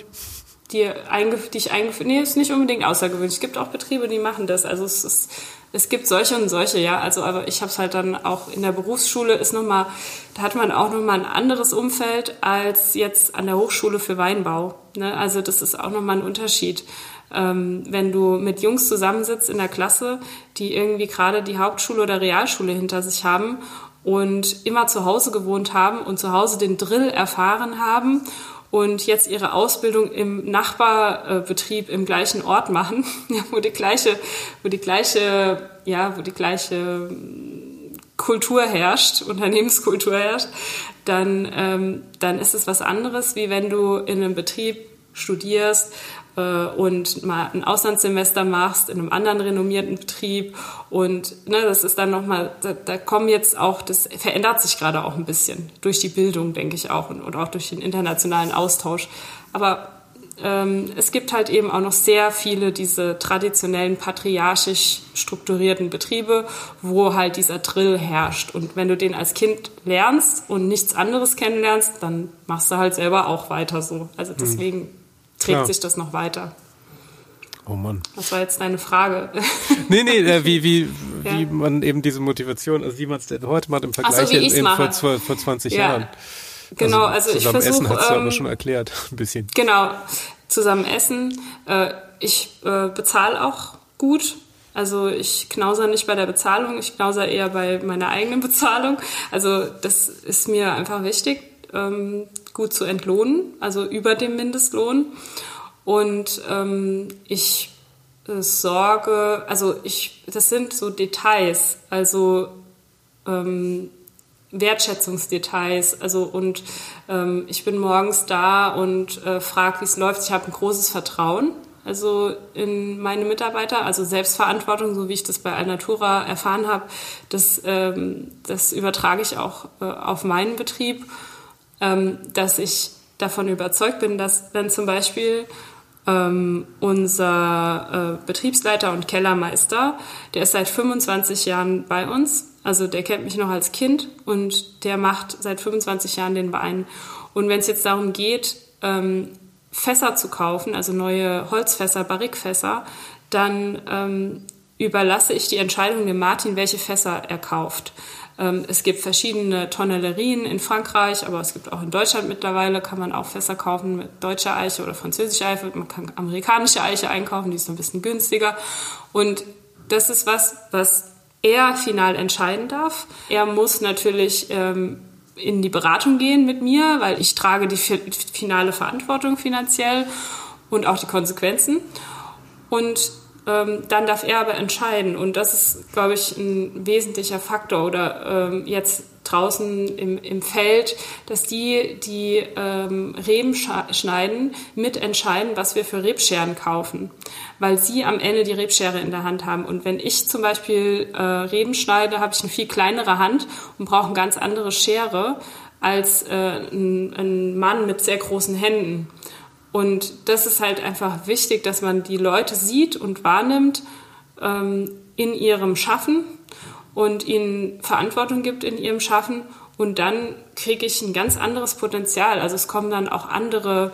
die, eingef die ich eingeführt. Nee, ist nicht unbedingt außergewöhnlich. Es gibt auch Betriebe, die machen das. Also es ist es gibt solche und solche, ja. Also, aber ich habe es halt dann auch in der Berufsschule ist noch mal, da hat man auch noch mal ein anderes Umfeld als jetzt an der Hochschule für Weinbau. Ne? Also das ist auch noch mal ein Unterschied ähm, wenn du mit Jungs zusammensitzt in der Klasse, die irgendwie gerade die Hauptschule oder Realschule hinter sich haben und immer zu Hause gewohnt haben und zu Hause den Drill erfahren haben und jetzt ihre Ausbildung im Nachbarbetrieb im gleichen Ort machen, wo die gleiche, wo die gleiche, ja, wo die gleiche Kultur herrscht, Unternehmenskultur herrscht, dann, ähm, dann ist es was anderes, wie wenn du in einem Betrieb studierst, und mal ein Auslandssemester machst in einem anderen renommierten Betrieb und ne, das ist dann nochmal, da, da kommen jetzt auch, das verändert sich gerade auch ein bisschen durch die Bildung, denke ich auch und, und auch durch den internationalen Austausch. Aber ähm, es gibt halt eben auch noch sehr viele diese traditionellen patriarchisch strukturierten Betriebe, wo halt dieser Drill herrscht. Und wenn du den als Kind lernst und nichts anderes kennenlernst, dann machst du halt selber auch weiter so. Also hm. deswegen trägt ja. sich das noch weiter. Oh Mann. Was war jetzt deine Frage? nee, nee, äh, wie, wie, ja. wie man eben diese Motivation, also wie man es denn heute macht im Vergleich so, in, vor, vor 20 ja. Jahren. Genau, also, also ich versuche... Essen hast du ähm, aber schon erklärt, ein bisschen. Genau, zusammen essen. Äh, ich äh, bezahle auch gut. Also ich knauser nicht bei der Bezahlung, ich knauser eher bei meiner eigenen Bezahlung. Also das ist mir einfach wichtig. Ähm, gut zu entlohnen, also über dem Mindestlohn. Und ähm, ich äh, sorge, also ich, das sind so Details, also ähm, Wertschätzungsdetails. Also und ähm, ich bin morgens da und äh, frage, wie es läuft. Ich habe ein großes Vertrauen. Also in meine Mitarbeiter, also Selbstverantwortung, so wie ich das bei Alnatura erfahren habe, das, ähm, das übertrage ich auch äh, auf meinen Betrieb ähm, dass ich davon überzeugt bin, dass wenn zum Beispiel ähm, unser äh, Betriebsleiter und Kellermeister, der ist seit 25 Jahren bei uns, also der kennt mich noch als Kind und der macht seit 25 Jahren den Wein. Und wenn es jetzt darum geht, ähm, Fässer zu kaufen, also neue Holzfässer, Barrikfässer, dann ähm, überlasse ich die Entscheidung dem Martin, welche Fässer er kauft. Ähm, es gibt verschiedene Tonnellerien in Frankreich, aber es gibt auch in Deutschland mittlerweile, kann man auch Fässer kaufen mit deutscher Eiche oder französischer Eiche. Man kann amerikanische Eiche einkaufen, die ist ein bisschen günstiger. Und das ist was, was er final entscheiden darf. Er muss natürlich ähm, in die Beratung gehen mit mir, weil ich trage die finale Verantwortung finanziell und auch die Konsequenzen. Und ähm, dann darf er aber entscheiden. Und das ist, glaube ich, ein wesentlicher Faktor. Oder ähm, jetzt draußen im, im Feld, dass die, die ähm, Reben schneiden, mitentscheiden, was wir für Rebscheren kaufen. Weil sie am Ende die Rebschere in der Hand haben. Und wenn ich zum Beispiel äh, Reben schneide, habe ich eine viel kleinere Hand und brauche eine ganz andere Schere als äh, ein, ein Mann mit sehr großen Händen. Und das ist halt einfach wichtig, dass man die Leute sieht und wahrnimmt ähm, in ihrem Schaffen und ihnen Verantwortung gibt in ihrem Schaffen. Und dann kriege ich ein ganz anderes Potenzial. Also es kommen dann auch andere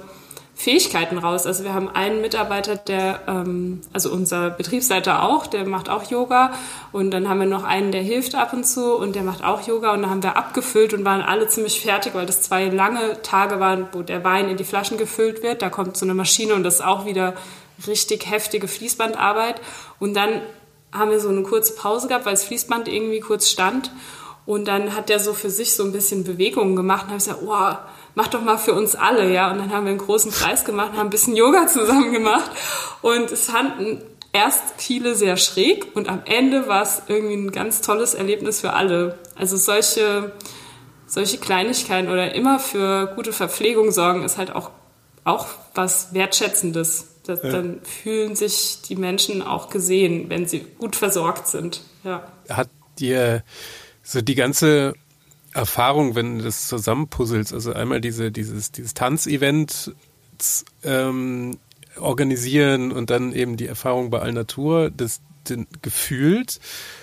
Fähigkeiten raus. Also wir haben einen Mitarbeiter, der, ähm, also unser Betriebsleiter auch, der macht auch Yoga. Und dann haben wir noch einen, der hilft ab und zu und der macht auch Yoga. Und dann haben wir abgefüllt und waren alle ziemlich fertig, weil das zwei lange Tage waren, wo der Wein in die Flaschen gefüllt wird. Da kommt so eine Maschine und das ist auch wieder richtig heftige Fließbandarbeit. Und dann haben wir so eine kurze Pause gehabt, weil das Fließband irgendwie kurz stand. Und dann hat der so für sich so ein bisschen Bewegungen gemacht und habe ich gesagt, oh, mach doch mal für uns alle, ja. Und dann haben wir einen großen Kreis gemacht, haben ein bisschen Yoga zusammen gemacht und es fanden erst viele sehr schräg und am Ende war es irgendwie ein ganz tolles Erlebnis für alle. Also solche, solche Kleinigkeiten oder immer für gute Verpflegung sorgen ist halt auch, auch was Wertschätzendes. Das, ja. Dann fühlen sich die Menschen auch gesehen, wenn sie gut versorgt sind. Ja. Hat dir so die ganze Erfahrung, wenn du das zusammenpuzzelst, also einmal diese, dieses, dieses Tanzevent ähm, organisieren und dann eben die Erfahrung bei Allnatur, das den, gefühlt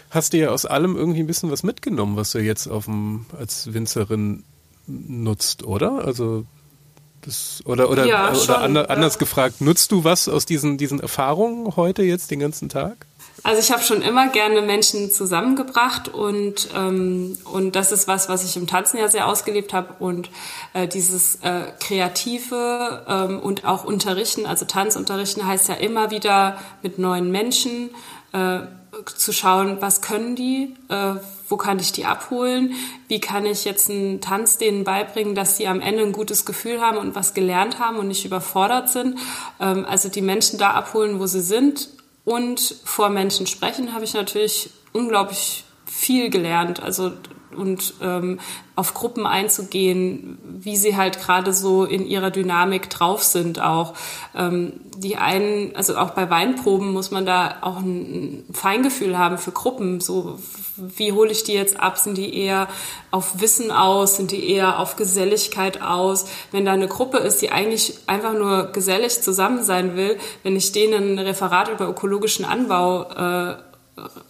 hast du ja aus allem irgendwie ein bisschen was mitgenommen, was du jetzt auf dem, als Winzerin nutzt, oder? Also das, oder oder, ja, oder schon, anders ja. gefragt, nutzt du was aus diesen, diesen Erfahrungen heute jetzt den ganzen Tag? Also ich habe schon immer gerne Menschen zusammengebracht und ähm, und das ist was, was ich im Tanzen ja sehr ausgelebt habe und äh, dieses äh, kreative ähm, und auch Unterrichten, also Tanzunterrichten heißt ja immer wieder mit neuen Menschen äh, zu schauen, was können die, äh, wo kann ich die abholen, wie kann ich jetzt einen Tanz denen beibringen, dass sie am Ende ein gutes Gefühl haben und was gelernt haben und nicht überfordert sind. Ähm, also die Menschen da abholen, wo sie sind und vor Menschen sprechen, habe ich natürlich unglaublich viel gelernt. Also und ähm, auf Gruppen einzugehen, wie sie halt gerade so in ihrer Dynamik drauf sind auch. Ähm, die einen, also auch bei Weinproben muss man da auch ein, ein Feingefühl haben für Gruppen. So, wie hole ich die jetzt ab? Sind die eher auf Wissen aus? Sind die eher auf Geselligkeit aus? Wenn da eine Gruppe ist, die eigentlich einfach nur gesellig zusammen sein will, wenn ich denen ein Referat über ökologischen Anbau äh,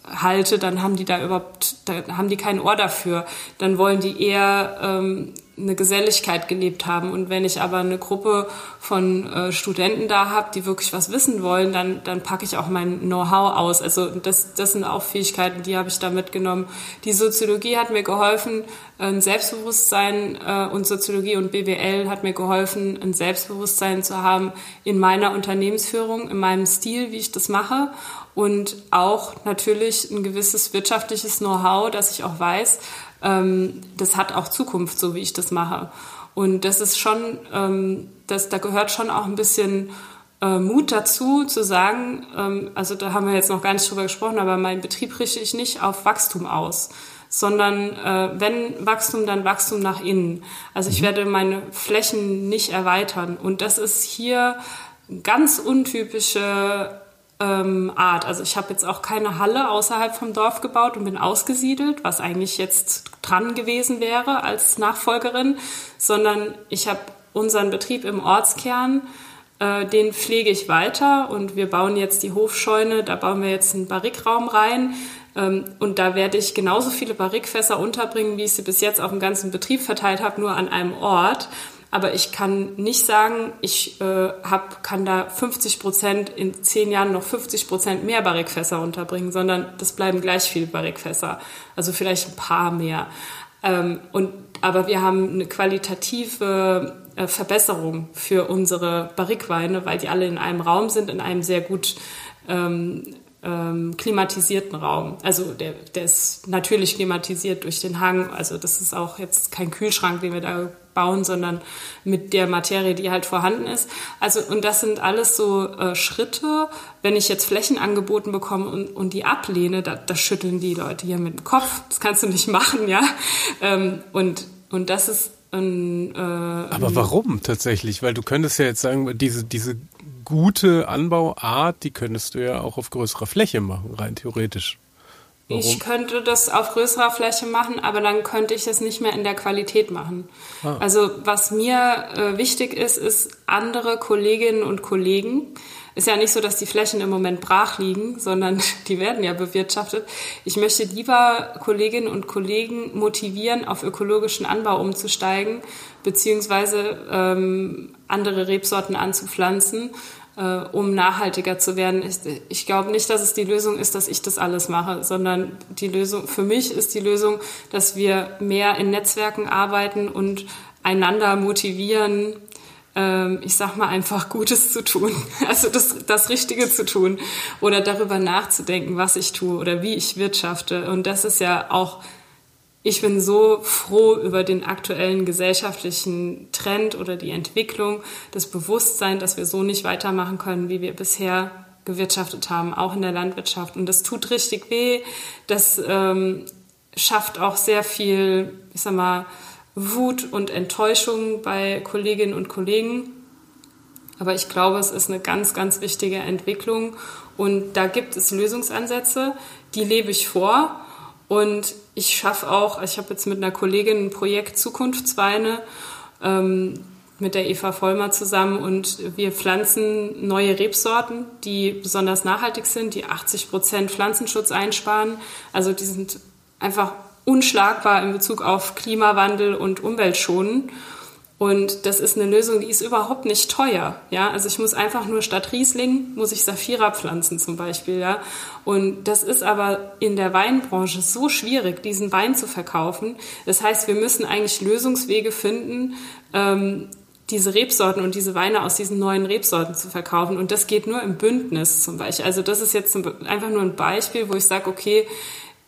halte, dann haben die da überhaupt, da haben die kein Ohr dafür. Dann wollen die eher ähm, eine Geselligkeit gelebt haben. Und wenn ich aber eine Gruppe von äh, Studenten da habe, die wirklich was wissen wollen, dann, dann packe ich auch mein Know-how aus. Also das, das sind auch Fähigkeiten, die habe ich da mitgenommen. Die Soziologie hat mir geholfen, ein Selbstbewusstsein äh, und Soziologie und BWL hat mir geholfen, ein Selbstbewusstsein zu haben in meiner Unternehmensführung, in meinem Stil, wie ich das mache und auch natürlich ein gewisses wirtschaftliches Know-how, dass ich auch weiß, das hat auch Zukunft, so wie ich das mache. Und das ist schon, ähm, das, da gehört schon auch ein bisschen äh, Mut dazu, zu sagen, ähm, also da haben wir jetzt noch gar nicht drüber gesprochen, aber mein Betrieb richte ich nicht auf Wachstum aus sondern äh, wenn Wachstum, dann Wachstum nach innen. Also ich mhm. werde meine Flächen nicht erweitern. Und das ist hier ganz untypische ähm, Art. Also ich habe jetzt auch keine Halle außerhalb vom Dorf gebaut und bin ausgesiedelt, was eigentlich jetzt dran gewesen wäre als Nachfolgerin, sondern ich habe unseren Betrieb im Ortskern, äh, den pflege ich weiter und wir bauen jetzt die Hofscheune, da bauen wir jetzt einen Barrikraum rein. Ähm, und da werde ich genauso viele Barrikfässer unterbringen, wie ich sie bis jetzt auf dem ganzen Betrieb verteilt habe, nur an einem Ort. Aber ich kann nicht sagen, ich äh, hab, kann da 50 Prozent in zehn Jahren noch 50 Prozent mehr Barrikfässer unterbringen, sondern das bleiben gleich viele Barrikfässer. Also vielleicht ein paar mehr. Ähm, und, aber wir haben eine qualitative äh, Verbesserung für unsere Barrikweine, weil die alle in einem Raum sind, in einem sehr gut ähm, ähm, klimatisierten Raum. Also der, der ist natürlich klimatisiert durch den Hang. Also das ist auch jetzt kein Kühlschrank, den wir da bauen, sondern mit der Materie, die halt vorhanden ist. Also und das sind alles so äh, Schritte. Wenn ich jetzt Flächen angeboten bekomme und, und die ablehne, da, da schütteln die Leute hier mit dem Kopf. Das kannst du nicht machen, ja. Ähm, und und das ist ein, äh, Aber warum tatsächlich? Weil du könntest ja jetzt sagen, diese diese gute Anbauart, die könntest du ja auch auf größerer Fläche machen, rein theoretisch. Warum? Ich könnte das auf größerer Fläche machen, aber dann könnte ich es nicht mehr in der Qualität machen. Ah. Also was mir äh, wichtig ist, ist andere Kolleginnen und Kollegen. Ist ja nicht so, dass die Flächen im Moment brach liegen, sondern die werden ja bewirtschaftet. Ich möchte lieber Kolleginnen und Kollegen motivieren, auf ökologischen Anbau umzusteigen, beziehungsweise ähm, andere Rebsorten anzupflanzen, äh, um nachhaltiger zu werden. Ich, ich glaube nicht, dass es die Lösung ist, dass ich das alles mache, sondern die Lösung, für mich ist die Lösung, dass wir mehr in Netzwerken arbeiten und einander motivieren, ähm, ich sag mal einfach Gutes zu tun, also das, das Richtige zu tun oder darüber nachzudenken, was ich tue oder wie ich wirtschafte. Und das ist ja auch ich bin so froh über den aktuellen gesellschaftlichen Trend oder die Entwicklung, das Bewusstsein, dass wir so nicht weitermachen können, wie wir bisher gewirtschaftet haben, auch in der Landwirtschaft. Und das tut richtig weh. Das ähm, schafft auch sehr viel, ich sag mal, Wut und Enttäuschung bei Kolleginnen und Kollegen. Aber ich glaube, es ist eine ganz, ganz wichtige Entwicklung und da gibt es Lösungsansätze, die lebe ich vor und ich schaffe auch, ich habe jetzt mit einer Kollegin ein Projekt Zukunftsweine ähm, mit der Eva Vollmer zusammen und wir pflanzen neue Rebsorten, die besonders nachhaltig sind, die 80 Prozent Pflanzenschutz einsparen. Also die sind einfach unschlagbar in Bezug auf Klimawandel und Umweltschonen. Und das ist eine Lösung, die ist überhaupt nicht teuer. Ja, also ich muss einfach nur statt Riesling muss ich Saphira pflanzen zum Beispiel. Ja, und das ist aber in der Weinbranche so schwierig, diesen Wein zu verkaufen. Das heißt, wir müssen eigentlich Lösungswege finden, ähm, diese Rebsorten und diese Weine aus diesen neuen Rebsorten zu verkaufen. Und das geht nur im Bündnis zum Beispiel. Also das ist jetzt einfach nur ein Beispiel, wo ich sage, okay,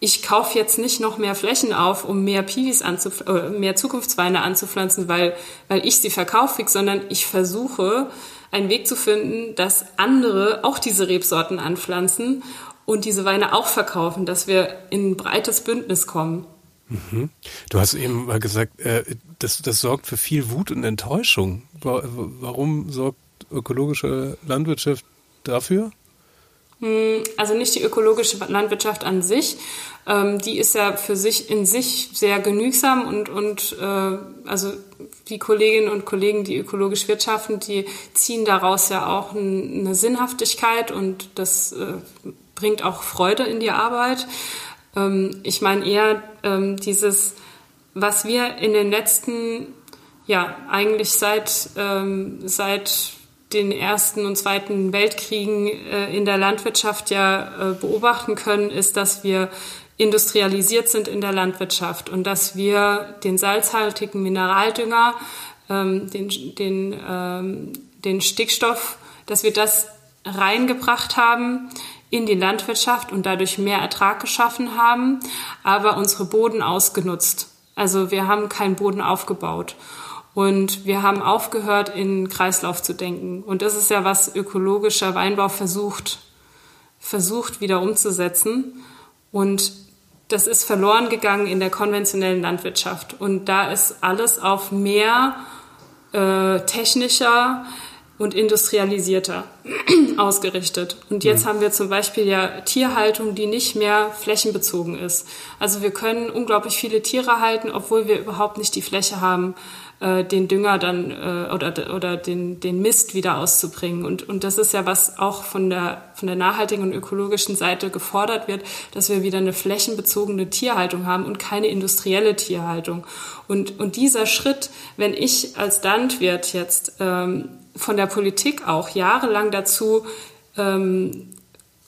ich kaufe jetzt nicht noch mehr Flächen auf, um mehr Piwis äh, mehr Zukunftsweine anzupflanzen, weil, weil ich sie verkaufe, sondern ich versuche, einen Weg zu finden, dass andere auch diese Rebsorten anpflanzen und diese Weine auch verkaufen, dass wir in ein breites Bündnis kommen. Mhm. Du hast eben mal gesagt, äh, das, das sorgt für viel Wut und Enttäuschung. Warum sorgt ökologische Landwirtschaft dafür? Hm, also nicht die ökologische Landwirtschaft an sich, ähm, die ist ja für sich in sich sehr genügsam und, und äh, also die Kolleginnen und Kollegen, die ökologisch wirtschaften, die ziehen daraus ja auch eine Sinnhaftigkeit und das äh, bringt auch Freude in die Arbeit. Ähm, ich meine eher ähm, dieses, was wir in den letzten, ja, eigentlich seit, ähm, seit den ersten und zweiten Weltkriegen äh, in der Landwirtschaft ja äh, beobachten können, ist, dass wir industrialisiert sind in der Landwirtschaft und dass wir den salzhaltigen Mineraldünger, ähm, den, den, ähm, den Stickstoff, dass wir das reingebracht haben in die Landwirtschaft und dadurch mehr Ertrag geschaffen haben, aber unsere Boden ausgenutzt. Also wir haben keinen Boden aufgebaut. Und wir haben aufgehört, in Kreislauf zu denken. Und das ist ja, was ökologischer Weinbau versucht, versucht wieder umzusetzen. Und das ist verloren gegangen in der konventionellen Landwirtschaft. Und da ist alles auf mehr äh, technischer, und industrialisierter ausgerichtet. Und jetzt mhm. haben wir zum Beispiel ja Tierhaltung, die nicht mehr flächenbezogen ist. Also wir können unglaublich viele Tiere halten, obwohl wir überhaupt nicht die Fläche haben, äh, den Dünger dann äh, oder, oder den, den Mist wieder auszubringen. Und, und das ist ja, was auch von der, von der nachhaltigen und ökologischen Seite gefordert wird, dass wir wieder eine flächenbezogene Tierhaltung haben und keine industrielle Tierhaltung. Und, und dieser Schritt, wenn ich als Landwirt jetzt ähm, von der Politik auch jahrelang dazu ähm,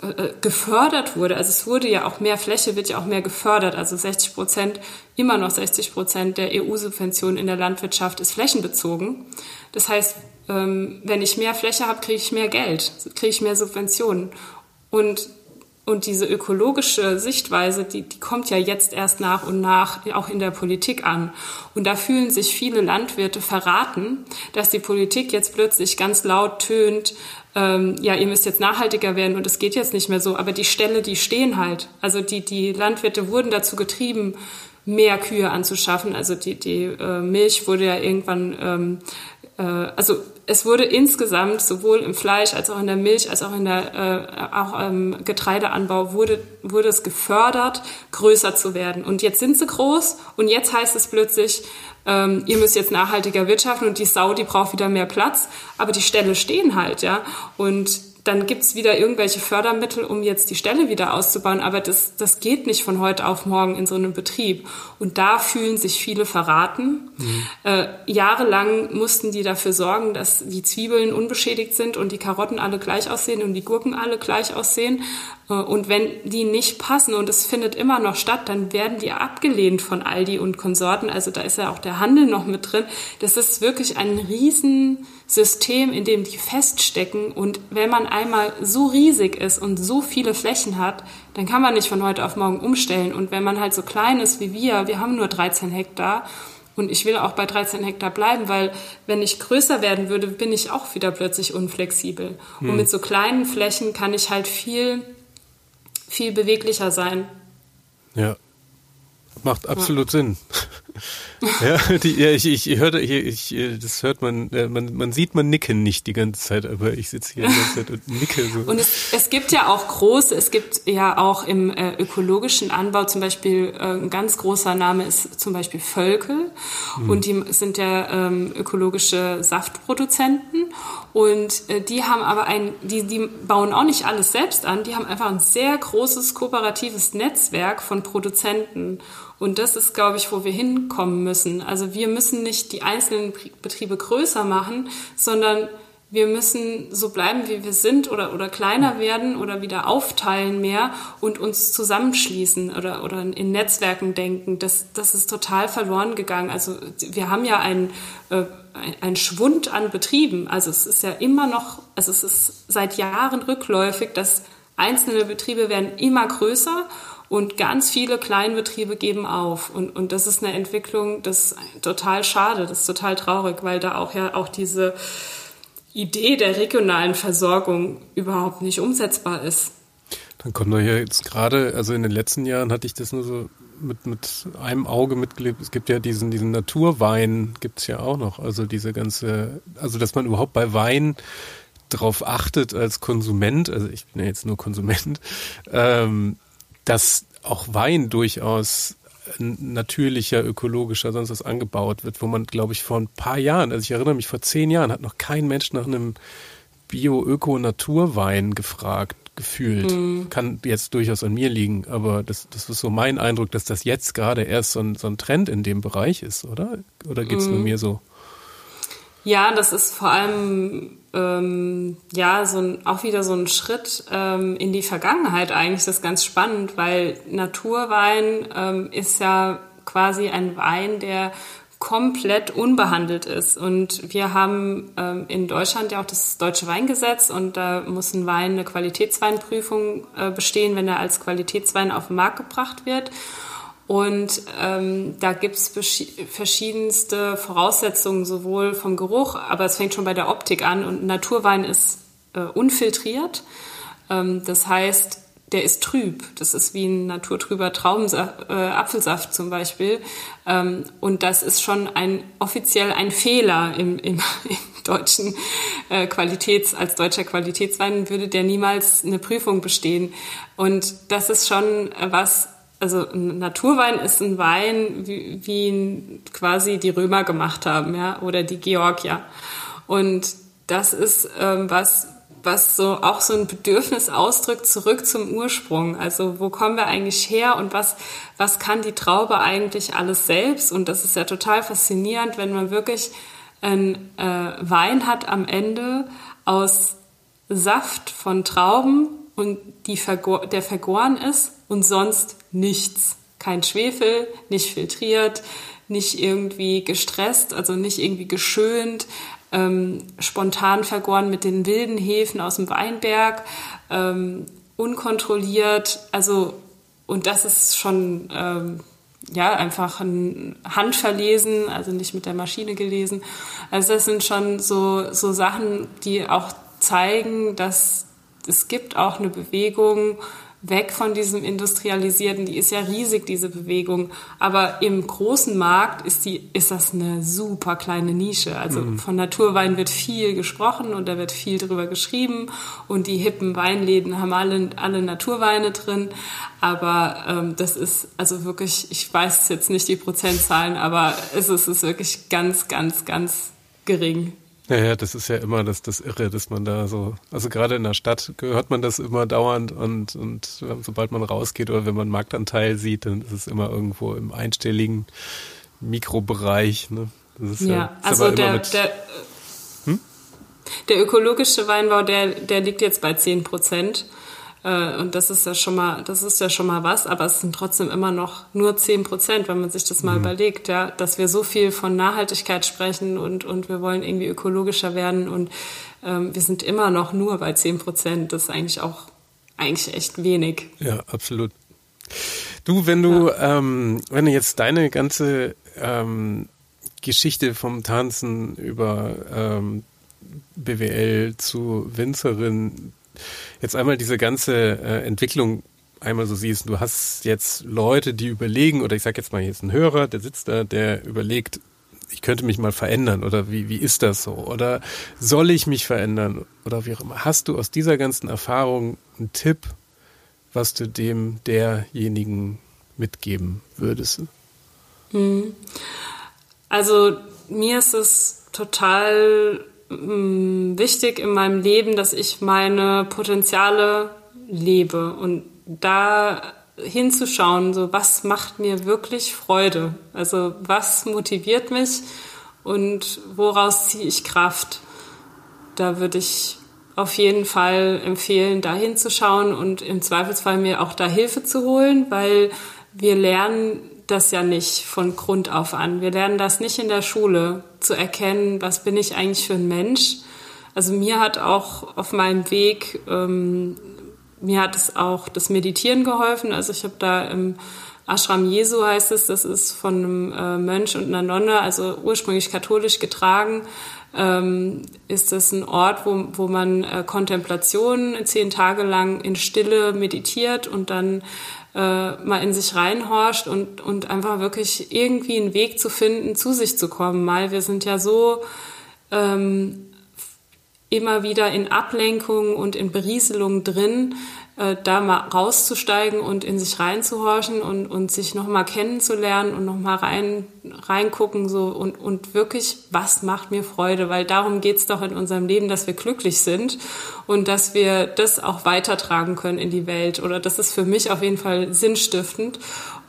äh, äh, gefördert wurde. Also es wurde ja auch mehr Fläche, wird ja auch mehr gefördert. Also 60 Prozent, immer noch 60 Prozent der EU-Subventionen in der Landwirtschaft ist flächenbezogen. Das heißt, ähm, wenn ich mehr Fläche habe, kriege ich mehr Geld, kriege ich mehr Subventionen. Und und diese ökologische Sichtweise, die, die kommt ja jetzt erst nach und nach auch in der Politik an. Und da fühlen sich viele Landwirte verraten, dass die Politik jetzt plötzlich ganz laut tönt, ähm, ja, ihr müsst jetzt nachhaltiger werden und es geht jetzt nicht mehr so. Aber die Ställe, die stehen halt. Also die, die Landwirte wurden dazu getrieben, mehr Kühe anzuschaffen. Also die, die äh, Milch wurde ja irgendwann ähm, äh, also es wurde insgesamt sowohl im Fleisch als auch in der Milch als auch in der äh, auch im Getreideanbau wurde wurde es gefördert größer zu werden. Und jetzt sind sie groß und jetzt heißt es plötzlich ähm, ihr müsst jetzt nachhaltiger wirtschaften und die Sau die braucht wieder mehr Platz. Aber die Ställe stehen halt ja. Und dann gibt's wieder irgendwelche Fördermittel, um jetzt die Stelle wieder auszubauen. Aber das, das geht nicht von heute auf morgen in so einem Betrieb. Und da fühlen sich viele verraten. Mhm. Äh, jahrelang mussten die dafür sorgen, dass die Zwiebeln unbeschädigt sind und die Karotten alle gleich aussehen und die Gurken alle gleich aussehen. Äh, und wenn die nicht passen und es findet immer noch statt, dann werden die abgelehnt von Aldi und Konsorten. Also da ist ja auch der Handel noch mit drin. Das ist wirklich ein Riesensystem, in dem die feststecken. Und wenn man einmal so riesig ist und so viele Flächen hat, dann kann man nicht von heute auf morgen umstellen. Und wenn man halt so klein ist wie wir, wir haben nur 13 Hektar, und ich will auch bei 13 Hektar bleiben, weil wenn ich größer werden würde, bin ich auch wieder plötzlich unflexibel. Hm. Und mit so kleinen Flächen kann ich halt viel viel beweglicher sein. Ja, macht absolut ja. Sinn. Ja, die, ja ich, ich hörte, ich, ich, das hört man, äh, man, man sieht man nicken nicht die ganze Zeit, aber ich sitze hier die ganze Zeit und nicke so. Und es, es gibt ja auch große, es gibt ja auch im äh, ökologischen Anbau zum Beispiel, äh, ein ganz großer Name ist zum Beispiel Völkel hm. und die sind ja ähm, ökologische Saftproduzenten und äh, die haben aber ein, die, die bauen auch nicht alles selbst an, die haben einfach ein sehr großes kooperatives Netzwerk von Produzenten und das ist, glaube ich, wo wir hinkommen müssen. Also wir müssen nicht die einzelnen Betriebe größer machen, sondern wir müssen so bleiben, wie wir sind oder, oder kleiner werden oder wieder aufteilen mehr und uns zusammenschließen oder, oder in Netzwerken denken. Das, das ist total verloren gegangen. Also wir haben ja einen, äh, einen Schwund an Betrieben. Also es ist ja immer noch, also es ist seit Jahren rückläufig, dass einzelne Betriebe werden immer größer und ganz viele Kleinbetriebe geben auf. Und, und das ist eine Entwicklung, das ist total schade, das ist total traurig, weil da auch ja auch diese Idee der regionalen Versorgung überhaupt nicht umsetzbar ist. Dann kommt doch hier jetzt gerade, also in den letzten Jahren hatte ich das nur so mit, mit einem Auge mitgelebt. Es gibt ja diesen, diesen Naturwein, gibt es ja auch noch. Also diese ganze, also dass man überhaupt bei Wein darauf achtet als Konsument, also ich bin ja jetzt nur Konsument, ähm, dass auch Wein durchaus natürlicher, ökologischer, sonst was angebaut wird, wo man, glaube ich, vor ein paar Jahren, also ich erinnere mich, vor zehn Jahren hat noch kein Mensch nach einem Bio-Öko-Naturwein gefragt, gefühlt. Mhm. Kann jetzt durchaus an mir liegen, aber das, das ist so mein Eindruck, dass das jetzt gerade erst so ein, so ein Trend in dem Bereich ist, oder? Oder geht es mhm. nur mir so? Ja, das ist vor allem ähm, ja so ein, auch wieder so ein Schritt ähm, in die Vergangenheit eigentlich. Das ist ganz spannend, weil Naturwein ähm, ist ja quasi ein Wein, der komplett unbehandelt ist. Und wir haben ähm, in Deutschland ja auch das deutsche Weingesetz und da muss ein Wein eine Qualitätsweinprüfung äh, bestehen, wenn er als Qualitätswein auf den Markt gebracht wird. Und ähm, da gibt's verschiedenste Voraussetzungen, sowohl vom Geruch, aber es fängt schon bei der Optik an. Und Naturwein ist äh, unfiltriert. Ähm, das heißt, der ist trüb. Das ist wie ein naturtrüber Traubensaft, äh, Apfelsaft zum Beispiel. Ähm, und das ist schon ein offiziell ein Fehler im, im, im deutschen äh, Qualitäts, als deutscher Qualitätswein würde der niemals eine Prüfung bestehen. Und das ist schon was, also ein Naturwein ist ein Wein, wie, wie ihn quasi die Römer gemacht haben, ja, oder die Georgier. Und das ist ähm, was, was so auch so ein Bedürfnis ausdrückt, zurück zum Ursprung. Also wo kommen wir eigentlich her und was, was kann die Traube eigentlich alles selbst? Und das ist ja total faszinierend, wenn man wirklich einen äh, Wein hat am Ende aus Saft von Trauben und die vergor der vergoren ist und sonst nichts. Kein Schwefel, nicht filtriert, nicht irgendwie gestresst, also nicht irgendwie geschönt, ähm, spontan vergoren mit den wilden Hefen aus dem Weinberg, ähm, unkontrolliert. Also, und das ist schon, ähm, ja, einfach ein Handverlesen, also nicht mit der Maschine gelesen. Also das sind schon so, so Sachen, die auch zeigen, dass es gibt auch eine Bewegung weg von diesem Industrialisierten. Die ist ja riesig, diese Bewegung. Aber im großen Markt ist, die, ist das eine super kleine Nische. Also mhm. von Naturwein wird viel gesprochen und da wird viel drüber geschrieben. Und die hippen Weinläden haben alle, alle Naturweine drin. Aber ähm, das ist also wirklich, ich weiß jetzt nicht die Prozentzahlen, aber es ist, es ist wirklich ganz, ganz, ganz gering. Ja, ja, das ist ja immer das, das Irre, dass man da so, also gerade in der Stadt hört man das immer dauernd und, und sobald man rausgeht oder wenn man Marktanteil sieht, dann ist es immer irgendwo im einstelligen Mikrobereich. Ne? ja, ja also der, der, hm? der ökologische Weinbau, der, der liegt jetzt bei 10 Prozent. Äh, und das ist ja schon mal, das ist ja schon mal was, aber es sind trotzdem immer noch nur 10 Prozent, wenn man sich das mal mhm. überlegt, ja, dass wir so viel von Nachhaltigkeit sprechen und, und wir wollen irgendwie ökologischer werden und ähm, wir sind immer noch nur bei 10 Prozent. Das ist eigentlich auch eigentlich echt wenig. Ja, absolut. Du, wenn du, ja. ähm, wenn du jetzt deine ganze ähm, Geschichte vom Tanzen über ähm, BWL zu Winzerin jetzt einmal diese ganze äh, Entwicklung einmal so siehst, du hast jetzt Leute, die überlegen, oder ich sag jetzt mal, hier ist ein Hörer, der sitzt da, der überlegt, ich könnte mich mal verändern oder wie, wie ist das so? Oder soll ich mich verändern? Oder wie auch immer. Hast du aus dieser ganzen Erfahrung einen Tipp, was du dem derjenigen mitgeben würdest? Hm. Also mir ist es total wichtig in meinem Leben, dass ich meine Potenziale lebe und da hinzuschauen, so was macht mir wirklich Freude? Also was motiviert mich und woraus ziehe ich Kraft? Da würde ich auf jeden Fall empfehlen, da hinzuschauen und im Zweifelsfall mir auch da Hilfe zu holen, weil wir lernen das ja nicht von Grund auf an. Wir lernen das nicht in der Schule zu erkennen, was bin ich eigentlich für ein Mensch. Also mir hat auch auf meinem Weg ähm, mir hat es auch das Meditieren geholfen. Also ich habe da im Ashram Jesu heißt es, das ist von einem äh, Mönch und einer Nonne, also ursprünglich katholisch getragen, ähm, ist das ein Ort, wo, wo man äh, Kontemplation zehn Tage lang in Stille meditiert und dann äh, mal in sich reinhorcht und, und einfach wirklich irgendwie einen Weg zu finden, zu sich zu kommen. Weil wir sind ja so ähm, immer wieder in Ablenkungen und in Berieselungen drin, äh, da mal rauszusteigen und in sich reinzuhorchen und, und sich nochmal kennenzulernen und nochmal rein, reingucken so und, und wirklich, was macht mir Freude? Weil darum geht's doch in unserem Leben, dass wir glücklich sind und dass wir das auch weitertragen können in die Welt. Oder das ist für mich auf jeden Fall sinnstiftend.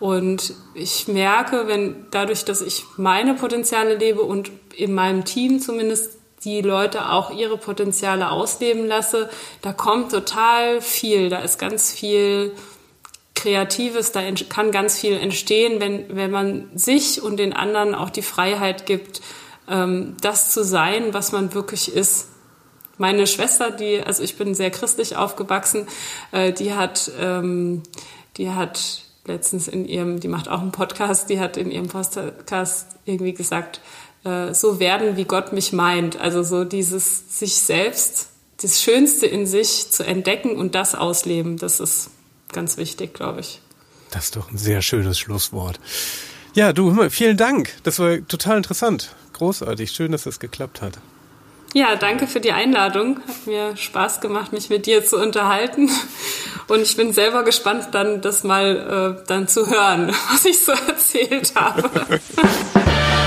Und ich merke, wenn dadurch, dass ich meine Potenziale lebe und in meinem Team zumindest die Leute auch ihre Potenziale ausleben lasse, da kommt total viel, da ist ganz viel Kreatives, da kann ganz viel entstehen, wenn, wenn man sich und den anderen auch die Freiheit gibt, ähm, das zu sein, was man wirklich ist. Meine Schwester, die, also ich bin sehr christlich aufgewachsen, äh, die hat, ähm, die hat letztens in ihrem, die macht auch einen Podcast, die hat in ihrem Podcast irgendwie gesagt, äh, so werden, wie Gott mich meint. Also so dieses sich selbst, das Schönste in sich zu entdecken und das ausleben, das ist ganz wichtig, glaube ich. Das ist doch ein sehr schönes Schlusswort. Ja, du, vielen Dank. Das war total interessant. Großartig. Schön, dass das geklappt hat. Ja, danke für die Einladung. Hat mir Spaß gemacht, mich mit dir zu unterhalten. Und ich bin selber gespannt, dann das mal äh, dann zu hören, was ich so erzählt habe.